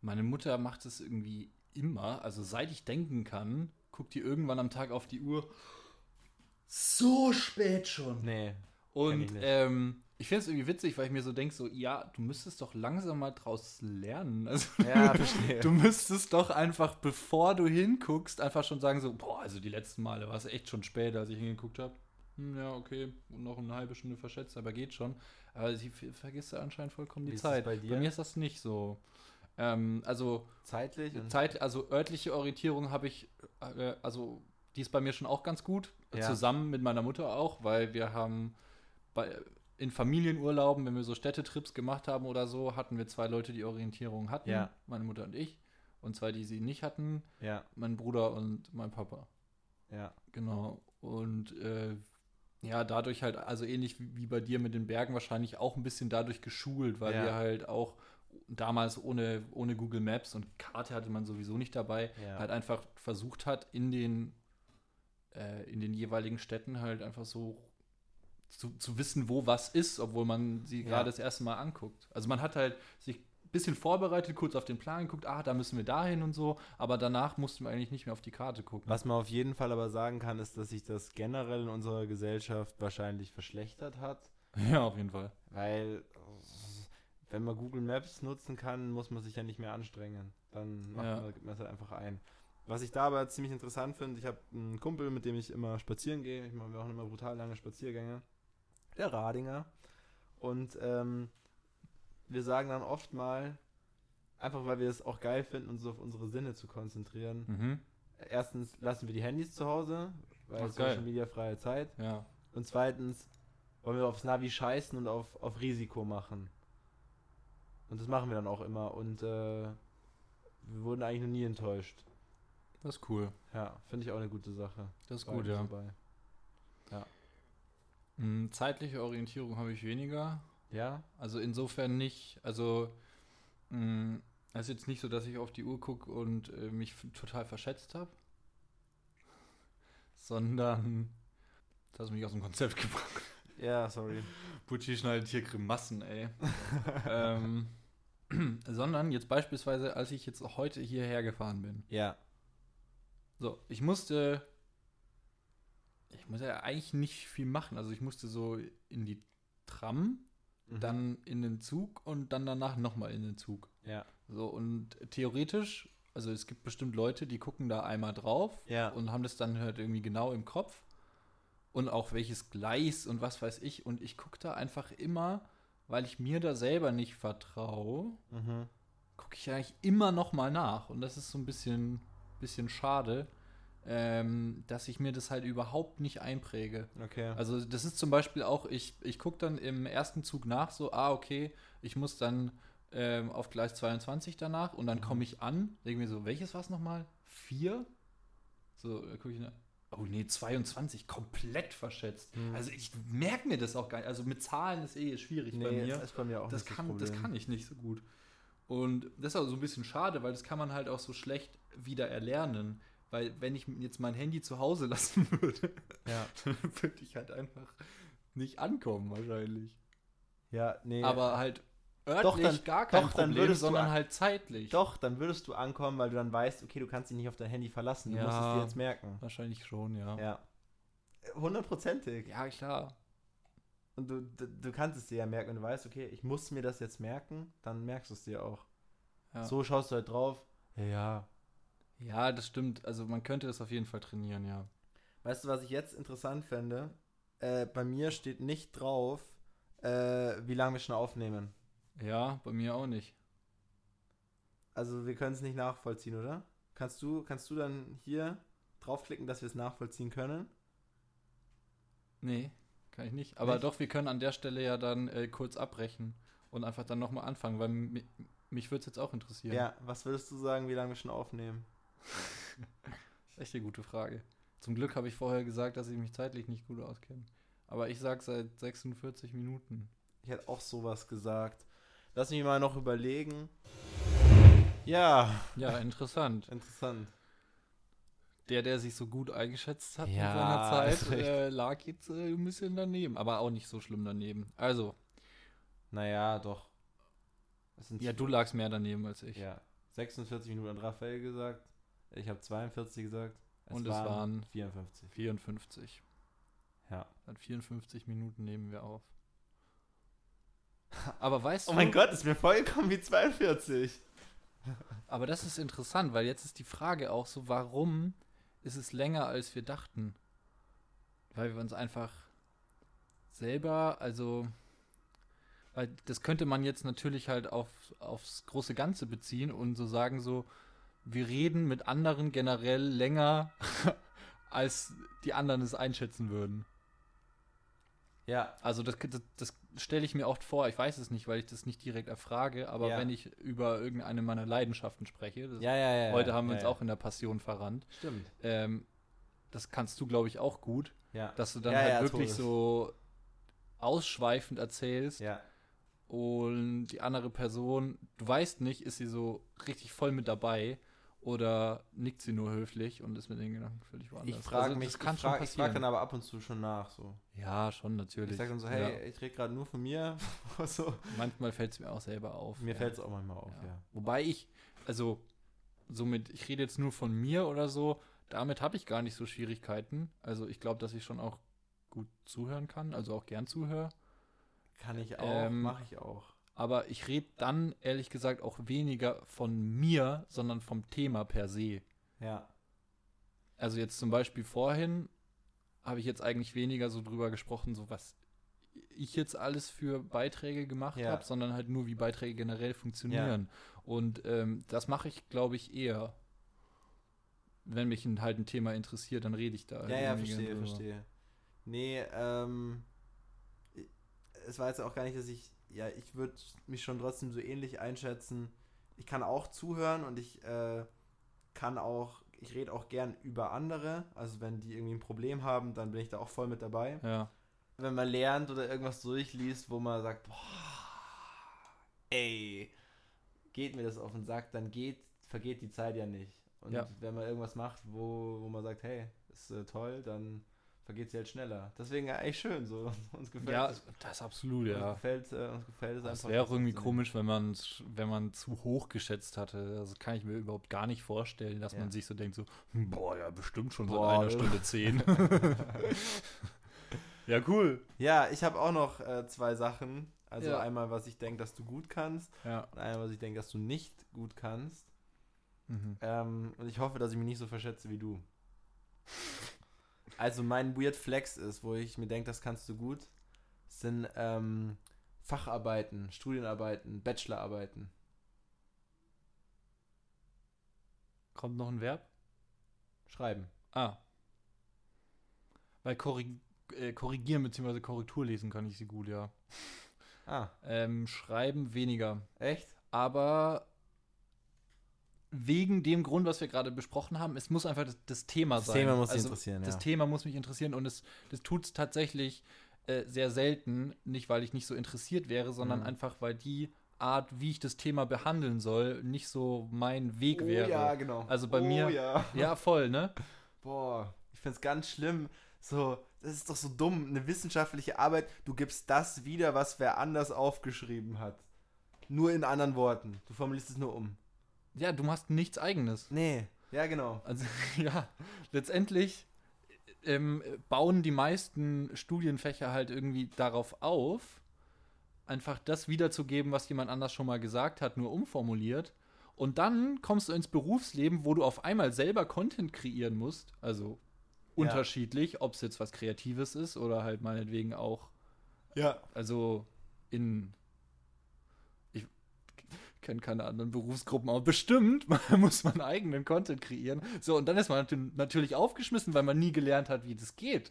S2: meine Mutter macht es irgendwie immer, also seit ich denken kann, guckt die irgendwann am Tag auf die Uhr. So spät schon.
S1: Nee.
S2: Und ähm, ich finde es irgendwie witzig, weil ich mir so denke, so, ja, du müsstest doch langsam mal draus lernen. Also,
S1: Ja, verstehe.
S2: du müsstest doch einfach, bevor du hinguckst, einfach schon sagen, so, boah, also die letzten Male war es echt schon spät, als ich hingeguckt habe. Hm, ja, okay, noch eine halbe Stunde verschätzt, aber geht schon. Aber sie ver- vergisst ja anscheinend vollkommen
S1: Wie
S2: die Zeit.
S1: bei dir?
S2: mir ist das nicht so. Ähm, also,
S1: Zeitlich?
S2: Zeit, also örtliche Orientierung habe ich, äh, also die ist bei mir schon auch ganz gut.
S1: Ja.
S2: Zusammen mit meiner Mutter auch, weil wir haben bei, in Familienurlauben, wenn wir so Städtetrips gemacht haben oder so, hatten wir zwei Leute, die Orientierung hatten.
S1: Ja.
S2: Meine Mutter und ich. Und zwei, die sie nicht hatten,
S1: Ja,
S2: mein Bruder und mein Papa.
S1: ja.
S2: Genau. Und äh, ja, dadurch halt, also ähnlich wie, bei dir mit den Bergen, wahrscheinlich auch ein bisschen dadurch geschult, weil
S1: Ja.
S2: wir halt auch damals ohne, ohne Google Maps und Karte hatte man sowieso nicht dabei,
S1: Ja.
S2: halt einfach versucht hat, in den, äh, in den jeweiligen Städten halt einfach so zu, zu wissen, wo was ist, obwohl man sie
S1: Ja.
S2: gerade das erste Mal anguckt. Also man hat halt sich ein bisschen vorbereitet, kurz auf den Plan geguckt, ah, da müssen wir dahin und so, aber danach mussten wir eigentlich nicht mehr auf die Karte gucken.
S1: Was man auf jeden Fall aber sagen kann, ist, dass sich das generell in unserer Gesellschaft wahrscheinlich verschlechtert hat.
S2: Ja, auf jeden Fall.
S1: Weil, wenn man Google Maps nutzen kann, muss man sich ja nicht mehr anstrengen. Dann macht
S2: Ja.
S1: man, gibt man es halt einfach ein. Was ich da aber ziemlich interessant finde, ich habe einen Kumpel, mit dem ich immer spazieren gehe. Ich mache wir auch immer brutal lange Spaziergänge. Der Radinger. Und ähm, wir sagen dann oft mal, einfach weil wir es auch geil finden, uns auf unsere Sinne zu konzentrieren.
S2: Mhm.
S1: Erstens lassen wir die Handys zu Hause, weil
S2: Ach,
S1: Social
S2: geil.
S1: Media freie Zeit.
S2: Ja.
S1: Und zweitens wollen wir aufs Navi scheißen und auf, auf Risiko machen. Und das machen wir dann auch immer. Und äh, wir wurden eigentlich noch nie enttäuscht.
S2: Das ist cool.
S1: Ja, finde ich auch eine gute Sache.
S2: Das ist gut, ja.
S1: Dabei.
S2: Mm, Zeitliche Orientierung habe ich weniger.
S1: Ja?
S2: Also insofern nicht. Also mh, es ist jetzt nicht so, dass ich auf die Uhr gucke und äh, mich total verschätzt habe. Sondern das hat mich aus dem Konzept gebracht.
S1: Ja, sorry.
S2: Pucci schneidet hier Grimassen, ey. ähm, sondern jetzt beispielsweise, als ich jetzt heute hierher gefahren bin.
S1: Ja.
S2: So, ich musste. Ich musste ja eigentlich nicht viel machen. Also ich musste so in die Tram,
S1: Mhm.
S2: dann in den Zug und dann danach nochmal in den Zug.
S1: Ja.
S2: So, und theoretisch, also es gibt bestimmt Leute, die gucken da einmal drauf
S1: Ja.
S2: und haben das dann halt irgendwie genau im Kopf. Und auch welches Gleis und was weiß ich. Und ich gucke da einfach immer, weil ich mir da selber nicht vertraue,
S1: Mhm.
S2: gucke ich eigentlich immer noch mal nach. Und das ist so ein bisschen, bisschen schade, ähm, dass ich mir das halt überhaupt nicht einpräge.
S1: Okay.
S2: Also das ist zum Beispiel auch, ich, ich gucke dann im ersten Zug nach, so, ah, okay, ich muss dann ähm, auf Gleis 22 danach und dann
S1: Mhm.
S2: komme ich an, denke mir so, welches war es nochmal? Vier? So, äh, gucke ich nach. Oh nee, 22, komplett verschätzt.
S1: Mhm.
S2: Also ich merke mir das auch gar nicht. Also mit Zahlen ist eh schwierig bei
S1: nee,
S2: mir.
S1: das ist bei mir auch
S2: Das
S1: nicht
S2: kann, das
S1: Problem.
S2: kann ich nicht so gut. Und das ist auch so ein bisschen schade, weil das kann man halt auch so schlecht wieder erlernen. Weil wenn ich jetzt mein Handy zu Hause lassen würde,
S1: Ja.
S2: dann würde ich halt einfach nicht ankommen wahrscheinlich.
S1: Ja, nee.
S2: Aber halt örtlich
S1: Doch, dann-
S2: gar kein
S1: doch,
S2: Problem, sondern halt zeitlich.
S1: Doch, dann würdest du ankommen, weil du dann weißt, okay, du kannst dich nicht auf dein Handy verlassen. Du
S2: Ja.
S1: musst es dir jetzt merken.
S2: Wahrscheinlich schon, ja. Ja,
S1: Ja. Hundertprozentig.
S2: klar.
S1: Und du, du, du kannst es dir ja merken, wenn du weißt, okay, ich muss mir das jetzt merken, dann merkst du es dir auch.
S2: Ja.
S1: So schaust du halt drauf. Ja, ja.
S2: Ja, das stimmt. Also man könnte das auf jeden Fall trainieren, ja.
S1: Weißt du, was ich jetzt interessant fände? Äh, bei mir steht nicht drauf, äh, wie lange wir schon aufnehmen.
S2: Ja, bei mir auch nicht.
S1: Also wir können es nicht nachvollziehen, oder? Kannst du, kannst du dann hier draufklicken, dass wir es nachvollziehen können?
S2: Nee, kann ich nicht. Aber
S1: Nicht?
S2: doch, wir können an der Stelle ja dann äh, kurz abbrechen und einfach dann nochmal anfangen, weil mi mich würde es jetzt auch interessieren.
S1: Ja. Was würdest du sagen, wie lange wir schon aufnehmen?
S2: Echt eine gute Frage. Zum Glück habe ich vorher gesagt, dass ich mich zeitlich nicht gut auskenne. Aber ich sag seit 46 Minuten.
S1: Ich hätte auch sowas gesagt. Lass mich mal noch überlegen. Ja,
S2: Ja, interessant.
S1: interessant.
S2: Der, der sich so gut eingeschätzt hat
S1: Ja,
S2: in seiner Zeit, äh, lag jetzt äh, ein bisschen daneben. Aber auch nicht so schlimm daneben. Also,
S1: Naja, doch.
S2: Ja, du lagst mehr daneben als ich.
S1: Ja, 46 Minuten hat Raphael gesagt. Ich habe 42 gesagt.
S2: Und es waren
S1: 54.
S2: 54.
S1: Ja.
S2: Seit 54 Minuten nehmen wir auf. Aber weißt
S1: Oh
S2: du,
S1: mein Gott, ist mir vollkommen wie 42.
S2: aber das ist interessant, weil jetzt ist die Frage auch so, warum ist es länger, als wir dachten? Weil wir uns einfach selber, also, weil das könnte man jetzt natürlich halt auf, aufs große Ganze beziehen und so sagen so, wir reden mit anderen generell länger, als die anderen es einschätzen würden.
S1: Ja,
S2: Also das, das, das stelle ich mir oft vor, ich weiß es nicht, weil ich das nicht direkt erfrage, aber
S1: Ja.
S2: wenn ich über irgendeine meiner Leidenschaften spreche,
S1: ja, ja, ja.
S2: heute haben wir
S1: ja,
S2: uns
S1: ja.
S2: auch in der Passion verrannt,
S1: Stimmt.
S2: ähm, das kannst du, glaube ich, auch gut,
S1: Ja.
S2: dass du dann
S1: Ja,
S2: halt
S1: ja,
S2: wirklich so ausschweifend erzählst
S1: Ja.
S2: und die andere Person, du weißt nicht, ist sie so richtig voll mit dabei oder nickt sie nur höflich und ist mit den Gedanken völlig woanders.
S1: Ich frage
S2: Also,
S1: mich,
S2: das kann
S1: ich
S2: schon
S1: frage
S2: passieren.
S1: frag dann aber ab und zu schon nach. So.
S2: ja, schon natürlich.
S1: Ich sage dann so, hey,
S2: Ja.
S1: ich rede gerade nur von mir. so.
S2: Manchmal fällt es mir auch selber auf.
S1: Mir
S2: ja.
S1: fällt es auch manchmal auf,
S2: Ja.
S1: ja.
S2: Wobei ich, also somit, ich rede jetzt nur von mir oder so, damit habe ich gar nicht so Schwierigkeiten. Also ich glaube, dass ich schon auch gut zuhören kann, also auch gern zuhöre.
S1: Kann ich auch,
S2: Ähm,
S1: mache ich auch.
S2: Aber ich rede dann ehrlich gesagt auch weniger von mir, sondern vom Thema per se.
S1: Ja.
S2: Also jetzt zum Beispiel vorhin habe ich jetzt eigentlich weniger so drüber gesprochen, so was ich jetzt alles für Beiträge gemacht
S1: Ja.
S2: habe, sondern halt nur, wie Beiträge generell funktionieren. Und ähm, das mache ich, glaube ich, eher. Wenn mich ein, halt ein Thema interessiert, dann rede ich da. halt
S1: Ja, ja, verstehe,
S2: drüber.
S1: verstehe. Nee, ähm, es war jetzt auch gar nicht, dass ich, ja, ich würde mich schon trotzdem so ähnlich einschätzen. Ich kann auch zuhören und ich äh, kann auch, ich rede auch gern über andere. Also wenn die irgendwie ein Problem haben, dann bin ich da auch voll mit dabei.
S2: Ja,
S1: Wenn man lernt oder irgendwas durchliest, wo man sagt, boah, ey, geht mir das auf den Sack, dann geht, vergeht die Zeit ja nicht. Und
S2: Ja.
S1: wenn man irgendwas macht, wo, wo man sagt, hey, ist äh, toll, dann vergeht sie halt schneller. Deswegen ja, echt schön so. Uns gefällt
S2: ja
S1: es.
S2: das absolut,
S1: Uns
S2: ja.
S1: gefällt, äh, uns gefällt es
S2: Das
S1: einfach.
S2: wäre auch
S1: das
S2: irgendwie komisch, wenn man wenn man zu hoch geschätzt hatte. Das kann ich mir überhaupt gar nicht vorstellen, dass
S1: Ja.
S2: man sich so denkt, so, hm, boah, ja, bestimmt schon
S1: Boah,
S2: seit einer. Stunde zehn. ja, cool.
S1: Ja, ich habe auch noch äh, zwei Sachen. Also
S2: Ja.
S1: einmal, was ich denke, dass du gut kannst
S2: Ja.
S1: und einmal, was ich denke, dass du nicht gut kannst.
S2: Mhm.
S1: Ähm, und ich hoffe, dass ich mich nicht so verschätze wie du. Also mein Weird Flex ist, wo ich mir denke, das kannst du gut, sind ähm, Facharbeiten, Studienarbeiten, Bachelorarbeiten.
S2: Kommt noch ein Verb?
S1: Schreiben.
S2: Ah. Weil korrig äh, korrigieren bzw. Korrektur lesen kann ich sie gut, ja.
S1: Ah,
S2: Ähm, schreiben weniger.
S1: echt?
S2: Aber wegen dem Grund, was wir gerade besprochen haben, es muss einfach das, das Thema
S1: Das
S2: sein.
S1: Thema muss
S2: also,
S1: interessieren,
S2: Das
S1: ja.
S2: Thema muss mich interessieren und es, das tut es tatsächlich äh, sehr selten. Nicht, weil ich nicht so interessiert wäre, sondern
S1: Mhm.
S2: einfach, weil die Art, wie ich das Thema behandeln soll, nicht so mein Weg wäre.
S1: Oh ja, genau.
S2: Also bei
S1: oh,
S2: mir-
S1: ja.
S2: Ja, voll, ne?
S1: Boah, ich find's ganz schlimm. So, das ist doch so dumm. Eine wissenschaftliche Arbeit, du gibst das wieder, was wer anders aufgeschrieben hat. Nur in anderen Worten. Du formulierst es nur um.
S2: Ja, du machst nichts eigenes.
S1: Nee, ja, genau.
S2: Also ja, letztendlich ähm, bauen die meisten Studienfächer halt irgendwie darauf auf, einfach das wiederzugeben, was jemand anders schon mal gesagt hat, nur umformuliert. Und dann kommst du ins Berufsleben, wo du auf einmal selber Content kreieren musst. Also unterschiedlich, ob es jetzt was Kreatives ist oder halt meinetwegen auch
S1: Ja.
S2: also in. Ich kenne keine anderen Berufsgruppen, aber bestimmt muss man eigenen Content kreieren. So, und dann ist man nat- natürlich aufgeschmissen, weil man nie gelernt hat, wie das geht.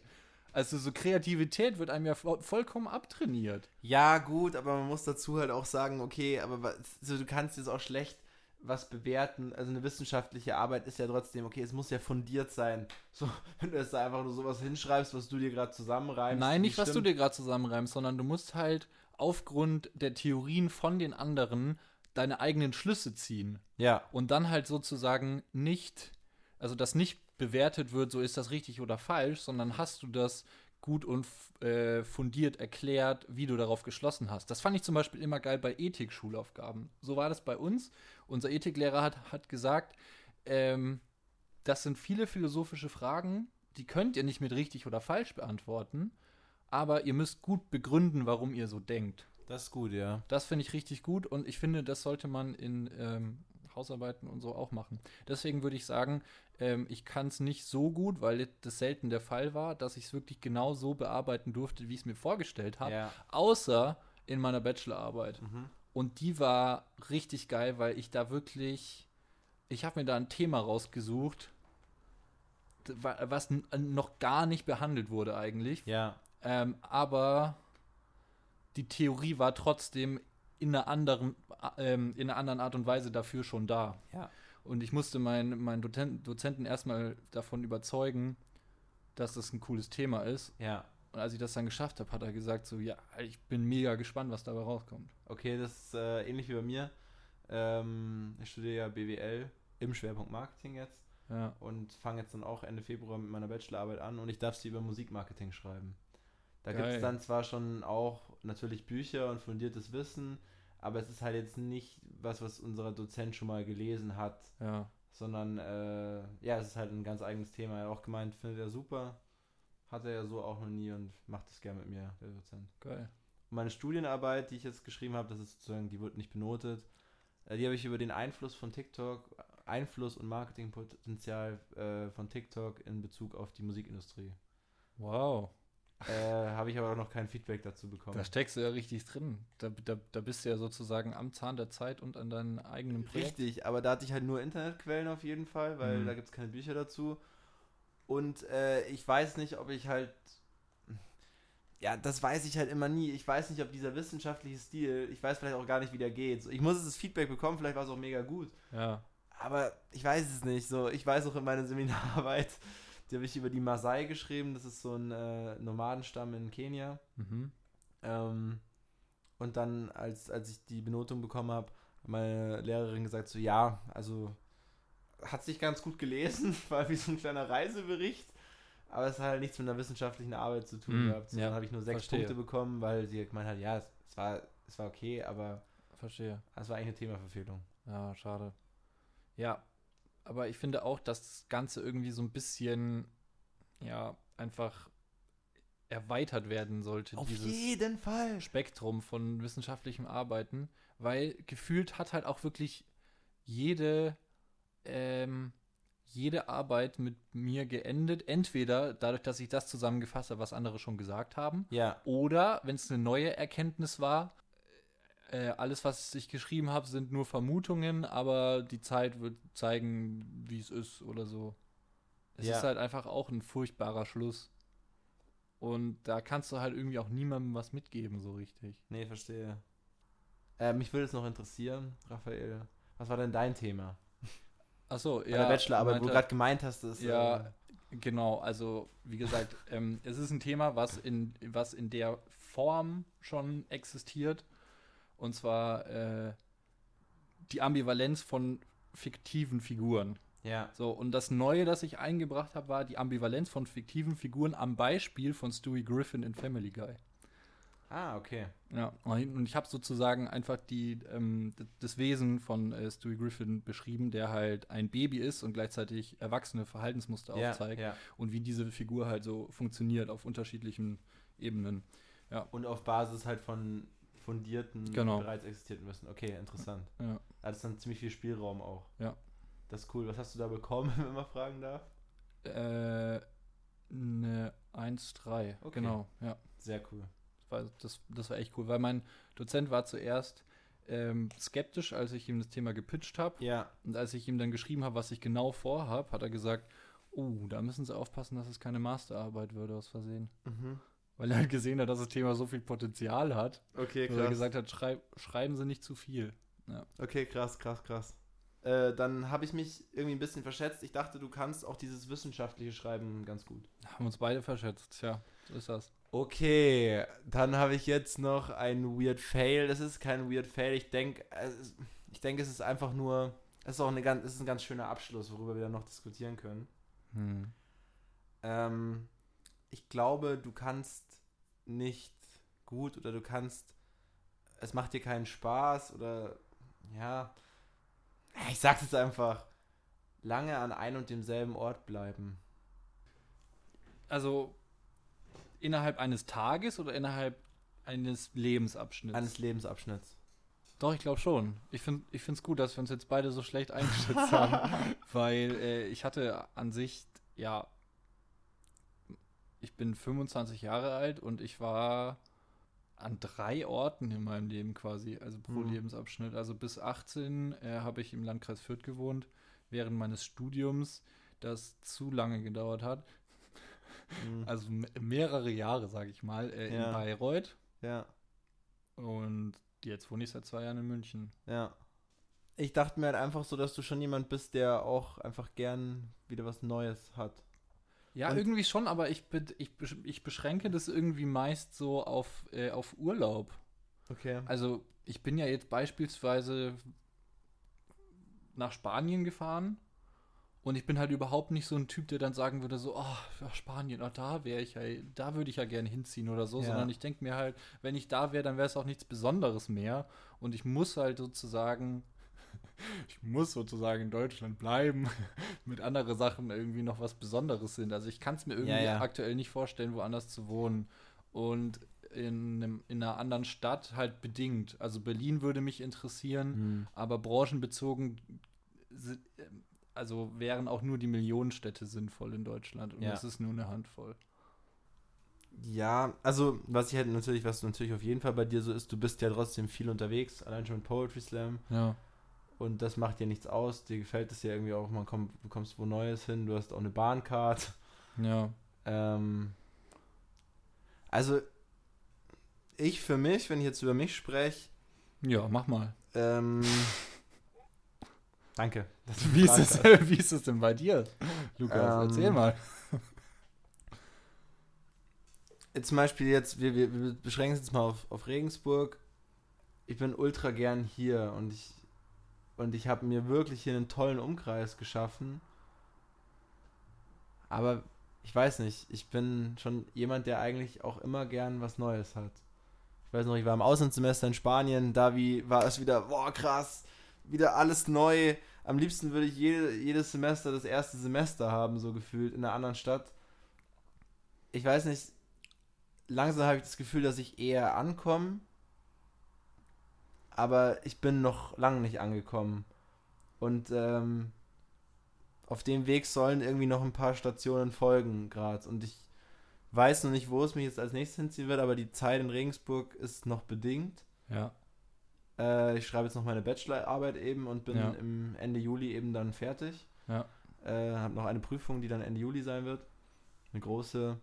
S2: Also so Kreativität wird einem ja vo- vollkommen abtrainiert.
S1: Ja, gut, aber man muss dazu halt auch sagen, okay, aber was, du kannst jetzt auch schlecht was bewerten. Also eine wissenschaftliche Arbeit ist ja trotzdem, okay, es muss ja fundiert sein. So, wenn du jetzt da einfach nur sowas hinschreibst, was du dir gerade zusammenreimst.
S2: Nein, nicht, was du dir gerade zusammenreimst, sondern du musst halt aufgrund der Theorien von den anderen deine eigenen Schlüsse ziehen.
S1: Ja.
S2: und dann halt sozusagen nicht, also das nicht bewertet wird, so ist das richtig oder falsch, sondern hast du das gut und äh, fundiert erklärt, wie du darauf geschlossen hast. Das fand ich zum Beispiel immer geil bei Ethik-Schulaufgaben. So war das bei uns. Unser Ethiklehrer hat, hat gesagt, ähm, das sind viele philosophische Fragen, die könnt ihr nicht mit richtig oder falsch beantworten, aber ihr müsst gut begründen, warum ihr so denkt.
S1: Das ist gut, ja.
S2: Das finde ich richtig gut und ich finde, das sollte man in ähm, Hausarbeiten und so auch machen. Deswegen würde ich sagen, ähm, ich kann es nicht so gut, weil das selten der Fall war, dass ich es wirklich genau so bearbeiten durfte, wie ich es mir vorgestellt habe,
S1: Ja.
S2: außer in meiner Bachelorarbeit.
S1: Mhm.
S2: Und die war richtig geil, weil ich da wirklich, ich habe mir da ein Thema rausgesucht, was noch gar nicht behandelt wurde eigentlich.
S1: Ja.
S2: Ähm, aber die Theorie war trotzdem in einer anderen, ähm, in einer anderen Art und Weise dafür schon da.
S1: Ja.
S2: Und ich musste meinen Dozenten, Dozenten erstmal davon überzeugen, dass das ein cooles Thema ist.
S1: Ja.
S2: Und als ich das dann geschafft habe, hat er gesagt so, ja, ich bin mega gespannt, was dabei rauskommt.
S1: Okay, das ist äh, ähnlich wie bei mir. Ähm, ich studiere ja BWL im Schwerpunkt Marketing jetzt
S2: Ja.
S1: und fange jetzt dann auch Ende Februar mit meiner Bachelorarbeit an und ich darf sie über Musikmarketing schreiben. Da gibt es dann zwar schon auch natürlich Bücher und fundiertes Wissen, aber es ist halt jetzt nicht was, was unser Dozent schon mal gelesen hat,
S2: Ja.
S1: sondern äh, ja, es ist halt ein ganz eigenes Thema. Er hat auch gemeint, findet er super, hat er ja so auch noch nie und macht es gerne mit mir, der Dozent.
S2: Geil.
S1: Und meine Studienarbeit, die ich jetzt geschrieben habe, das ist sozusagen, die wird nicht benotet. Äh, Die habe ich über den Einfluss von TikTok, Einfluss und Marketingpotenzial äh, von TikTok in Bezug auf die Musikindustrie.
S2: Wow.
S1: Äh, habe ich aber auch noch kein Feedback dazu bekommen.
S2: Da steckst du ja richtig drin. Da, da, da bist du ja sozusagen am Zahn der Zeit und an deinem eigenen Projekt.
S1: Richtig, aber da hatte ich halt nur Internetquellen auf jeden Fall, weil
S2: Mhm.
S1: da gibt es keine Bücher dazu. Und äh, ich weiß nicht, ob ich halt. Ja, das weiß ich halt immer nie. Ich weiß nicht, ob dieser wissenschaftliche Stil, ich weiß vielleicht auch gar nicht, wie der geht. Ich muss das Feedback bekommen, vielleicht war es auch mega gut.
S2: Ja.
S1: Aber ich weiß es nicht. So, ich weiß auch in meiner Seminararbeit, die habe ich über die Maasai geschrieben. Das ist so ein äh, Nomadenstamm in Kenia.
S2: Mhm.
S1: Ähm, und dann, als, als ich die Benotung bekommen habe, meine Lehrerin gesagt, so ja, also hat sich ganz gut gelesen, war wie so ein kleiner Reisebericht, aber es hat halt nichts mit einer wissenschaftlichen Arbeit zu tun
S2: Mm,
S1: gehabt. So,
S2: ja,
S1: dann habe ich nur sechs
S2: verstehe.
S1: Punkte bekommen, weil sie gemeint hat, ja, es, es, war, es war okay, aber
S2: Verstehe.
S1: es war eigentlich eine Themaverfehlung.
S2: Ja, schade. Ja, aber ich finde auch, dass das Ganze irgendwie so ein bisschen, ja, einfach erweitert werden sollte, dieses
S1: jeden Fall.
S2: Spektrum von wissenschaftlichem Arbeiten, weil gefühlt hat halt auch wirklich jede, ähm, jede Arbeit mit mir geendet, entweder dadurch, dass ich das zusammengefasst habe, was andere schon gesagt haben,
S1: Ja,
S2: oder wenn es eine neue Erkenntnis war, äh, alles, was ich geschrieben habe, sind nur Vermutungen, aber die Zeit wird zeigen, wie es ist oder so. Es
S1: Ja.
S2: ist halt einfach auch ein furchtbarer Schluss. Und da kannst du halt irgendwie auch niemandem was mitgeben, so richtig.
S1: nee, verstehe. Äh, mich würde es noch interessieren, Raphael, was war denn dein Thema?
S2: Achso,
S1: Bei der Bachelorarbeit, wo du gerade gemeint hast, dass
S2: Ja,
S1: äh,
S2: Genau, also wie gesagt, ähm, es ist ein Thema, was in, was in der Form schon existiert. Und zwar äh, die Ambivalenz von fiktiven Figuren.
S1: ja,
S2: So, und das Neue, das ich eingebracht habe, war die Ambivalenz von fiktiven Figuren am Beispiel von Stewie Griffin in Family Guy.
S1: ah, okay.
S2: Ja, und ich habe sozusagen einfach die, ähm, das Wesen von äh, Stewie Griffin beschrieben, der halt ein Baby ist und gleichzeitig erwachsene Verhaltensmuster
S1: Ja,
S2: aufzeigt
S1: ja.
S2: und wie diese Figur halt so funktioniert auf unterschiedlichen Ebenen.
S1: Und auf Basis halt von fundierten,
S2: Genau.
S1: bereits existierten Wissen. Okay, interessant.
S2: Ja.
S1: Da ist dann ziemlich viel Spielraum auch.
S2: Ja.
S1: Das ist cool. Was hast du da bekommen, wenn man fragen darf?
S2: Äh, eine 1-3.
S1: Okay.
S2: Genau, ja.
S1: Sehr cool.
S2: Das war, das, das war echt cool, weil mein Dozent war zuerst ähm, skeptisch, als ich ihm das Thema gepitcht habe.
S1: Ja,
S2: Und als ich ihm dann geschrieben habe, was ich genau vorhabe, hat er gesagt, oh, da müssen Sie aufpassen, dass es keine Masterarbeit würde aus Versehen.
S1: mhm.
S2: Weil er halt gesehen hat, dass das Thema so viel Potenzial hat,
S1: Okay,
S2: dass er gesagt hat, schrei schreiben Sie nicht zu viel.
S1: Okay, krass, krass, krass. Äh, dann habe ich mich irgendwie ein bisschen verschätzt. Ich dachte, du kannst auch dieses wissenschaftliche Schreiben ganz gut.
S2: Haben uns beide verschätzt, tja, so ist das.
S1: Okay, dann habe ich jetzt noch ein Weird Fail. Das ist kein Weird Fail. Ich denke, ich denke, es ist einfach nur, es ist auch eine ganz, es ist ein ganz schöner Abschluss, worüber wir dann noch diskutieren können.
S2: Hm.
S1: Ähm, ich glaube, du kannst nicht gut oder du kannst, es macht dir keinen Spaß oder ja, ich sag's jetzt einfach, lange an ein und demselben Ort bleiben.
S2: Also innerhalb eines Tages oder innerhalb eines Lebensabschnitts?
S1: Eines Lebensabschnitts.
S2: Doch, ich glaube schon. Ich finde es gut, dass wir uns jetzt beide so schlecht eingeschätzt haben, weil äh, ich hatte an sich, ja, ich bin 25 Jahre alt und ich war an drei Orten in meinem Leben quasi, also pro
S1: Mhm.
S2: Lebensabschnitt. Also bis 18 äh, habe ich im Landkreis Fürth gewohnt, während meines Studiums, das zu lange gedauert hat.
S1: Mhm.
S2: Also me- mehrere Jahre, sage ich mal, äh,
S1: Ja.
S2: in Bayreuth.
S1: Ja,
S2: Und jetzt wohne ich seit zwei Jahren in München.
S1: ja. Ich dachte mir halt einfach so, dass du schon jemand bist, der auch einfach gern wieder was Neues hat.
S2: Ja,
S1: Und-
S2: irgendwie schon, aber ich, ich, ich beschränke das irgendwie meist so auf, äh, auf Urlaub.
S1: Okay.
S2: Also ich bin ja jetzt beispielsweise nach Spanien gefahren und ich bin halt überhaupt nicht so ein Typ, der dann sagen würde, so, oh, Spanien, oh, da wäre ich ja, da würde ich ja gerne hinziehen oder so,
S1: Ja.
S2: sondern ich denke mir halt, wenn ich da wäre, dann wäre es auch nichts Besonderes mehr. Und ich muss halt sozusagen, ich muss sozusagen in Deutschland bleiben, mit anderen Sachen irgendwie noch was Besonderes sind. Also ich kann es mir irgendwie
S1: Ja, ja.
S2: aktuell nicht vorstellen, woanders zu wohnen. Und in, einem, in einer anderen Stadt halt bedingt. Also Berlin würde mich interessieren,
S1: Hm.
S2: aber branchenbezogen si- ähm, also wären auch nur die Millionenstädte sinnvoll in Deutschland und
S1: Ja.
S2: es ist nur eine Handvoll.
S1: Ja, also was ich halt natürlich, was natürlich auf jeden Fall bei dir so ist, du bist ja trotzdem viel unterwegs, allein schon mit Poetry Slam
S2: Ja.
S1: Und das macht dir nichts aus, dir gefällt es ja irgendwie auch, man kommt, du kommst wo Neues hin, du hast auch eine Bahncard.
S2: Ja.
S1: Ähm, also ich für mich, wenn ich jetzt über mich spreche,
S2: Ja, mach mal.
S1: ähm, danke.
S2: Wie ist, es, wie ist es denn bei dir, Lukas?
S1: Ähm,
S2: Erzähl mal.
S1: Zum Beispiel jetzt, wir, wir, wir beschränken es jetzt mal auf, auf Regensburg. Ich bin ultra gern hier und ich und ich habe mir wirklich hier einen tollen Umkreis geschaffen. Aber ich weiß nicht, ich bin schon jemand, der eigentlich auch immer gern was Neues hat. Ich weiß noch, ich war im Auslandssemester in Spanien, da wie war es wieder, boah krass, wieder alles neu. Am liebsten würde ich jede, jedes Semester das erste Semester haben, so gefühlt, in einer anderen Stadt. Ich weiß nicht, langsam habe ich das Gefühl, dass ich eher ankomme. Aber ich bin noch lange nicht angekommen. Und ähm, auf dem Weg sollen irgendwie noch ein paar Stationen folgen gerade. Und ich weiß noch nicht, wo es mich jetzt als nächstes hinziehen wird, aber die Zeit in Regensburg ist noch bedingt.
S2: Ja.
S1: Äh, ich schreibe jetzt noch meine Bachelorarbeit eben und bin
S2: Ja.
S1: im Ende Juli eben dann fertig.
S2: Ja.
S1: Äh, habe noch eine Prüfung, die dann Ende Juli sein wird. Eine große.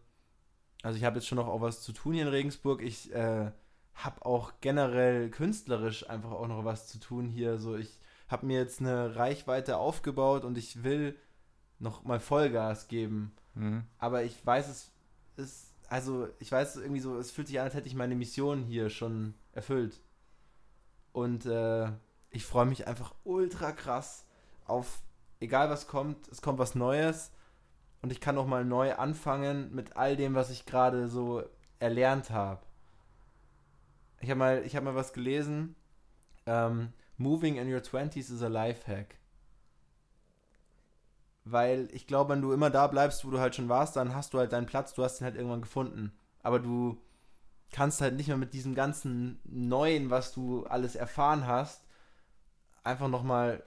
S1: Also ich habe jetzt schon noch auch was zu tun hier in Regensburg. Ich äh, habe auch generell künstlerisch einfach auch noch was zu tun hier. So ich habe mir jetzt eine Reichweite aufgebaut und ich will noch mal Vollgas geben.
S2: Mhm.
S1: Aber ich weiß, es ist, also ich weiß irgendwie so, es fühlt sich an, als hätte ich meine Mission hier schon erfüllt. Und äh, ich freue mich einfach ultra krass auf, egal was kommt, es kommt was Neues und ich kann noch mal neu anfangen mit all dem, was ich gerade so erlernt habe. Ich habe mal, ich habe mal was gelesen. Ähm, Moving in your 20s is a life hack. Weil ich glaube, wenn du immer da bleibst, wo du halt schon warst, dann hast du halt deinen Platz, du hast ihn halt irgendwann gefunden. Aber du kannst halt nicht mehr mit diesem ganzen Neuen, was du alles erfahren hast, einfach nochmal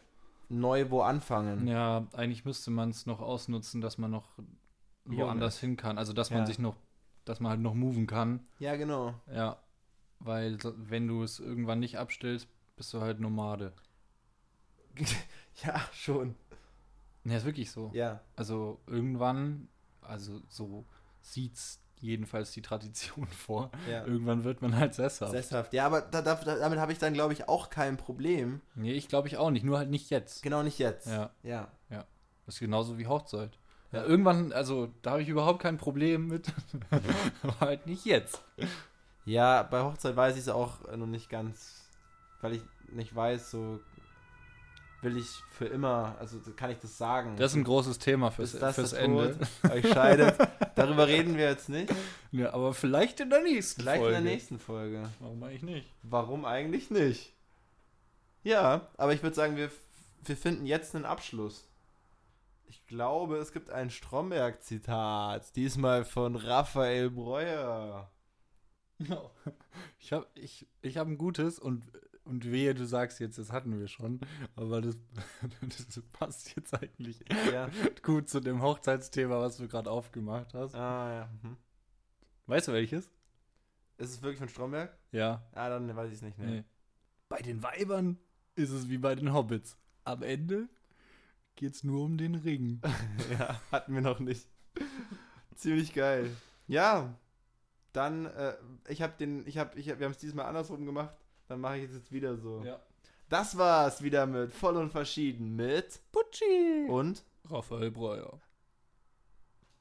S1: neu wo anfangen.
S2: Ja, eigentlich müsste man es noch ausnutzen, dass man noch woanders hin kann. Also, dass man
S1: Ja.
S2: sich noch, dass man halt noch moven kann.
S1: Ja, genau.
S2: Ja. Weil, wenn du es irgendwann nicht abstellst, bist du halt Nomade.
S1: Ja, schon.
S2: Ja, ist wirklich so.
S1: Ja.
S2: Also, irgendwann, also so sieht's jedenfalls die Tradition vor.
S1: ja.
S2: Irgendwann wird man halt sesshaft.
S1: Sesshaft. Ja, aber da, da, damit habe ich dann, glaube ich, auch kein Problem.
S2: nee, ich glaube ich auch nicht, nur halt nicht jetzt.
S1: Genau nicht jetzt.
S2: Ja.
S1: Ja.
S2: Das ist genauso wie Hochzeit. Ja,
S1: Ja.
S2: irgendwann, also da habe ich überhaupt kein Problem mit. Aber halt nicht jetzt.
S1: Ja, bei Hochzeit weiß ich es auch noch nicht ganz, weil ich nicht weiß, so will ich für immer, also kann ich das sagen.
S2: Das ist ein großes Thema fürs,
S1: Ist das
S2: fürs Ende.
S1: Tod? Euch scheidet. Darüber reden wir jetzt nicht.
S2: Ja, aber vielleicht in der nächsten
S1: Vielleicht
S2: Folge.
S1: in der nächsten Folge.
S2: Warum eigentlich nicht?
S1: Warum eigentlich nicht? Ja, aber ich würde sagen, wir, wir finden jetzt einen Abschluss. Ich glaube, es gibt ein Stromberg-Zitat. Diesmal von Raphael Breuer.
S2: Ja. Ich habe ich, ich hab ein gutes und, und wehe, du sagst jetzt, das hatten wir schon. Aber das, das passt jetzt eigentlich
S1: Ja.
S2: gut zu dem Hochzeitsthema, was du gerade aufgemacht hast.
S1: ah, ja. Mhm.
S2: Weißt du welches?
S1: Ist es wirklich von Stromberg?
S2: Ja.
S1: Ah, dann weiß ich es nicht mehr.
S2: Nee. Bei den Weibern ist es wie bei den Hobbits. Am Ende geht's nur um den Ring.
S1: ja, hatten wir noch nicht. Ziemlich geil. Ja, dann, äh, ich habe den, ich habe, ich hab, wir haben es diesmal andersrum gemacht. Dann mache ich es jetzt wieder so.
S2: Ja.
S1: Das war's wieder mit Voll und Verschieden mit
S2: Putschi!
S1: und
S2: Raphael Breuer.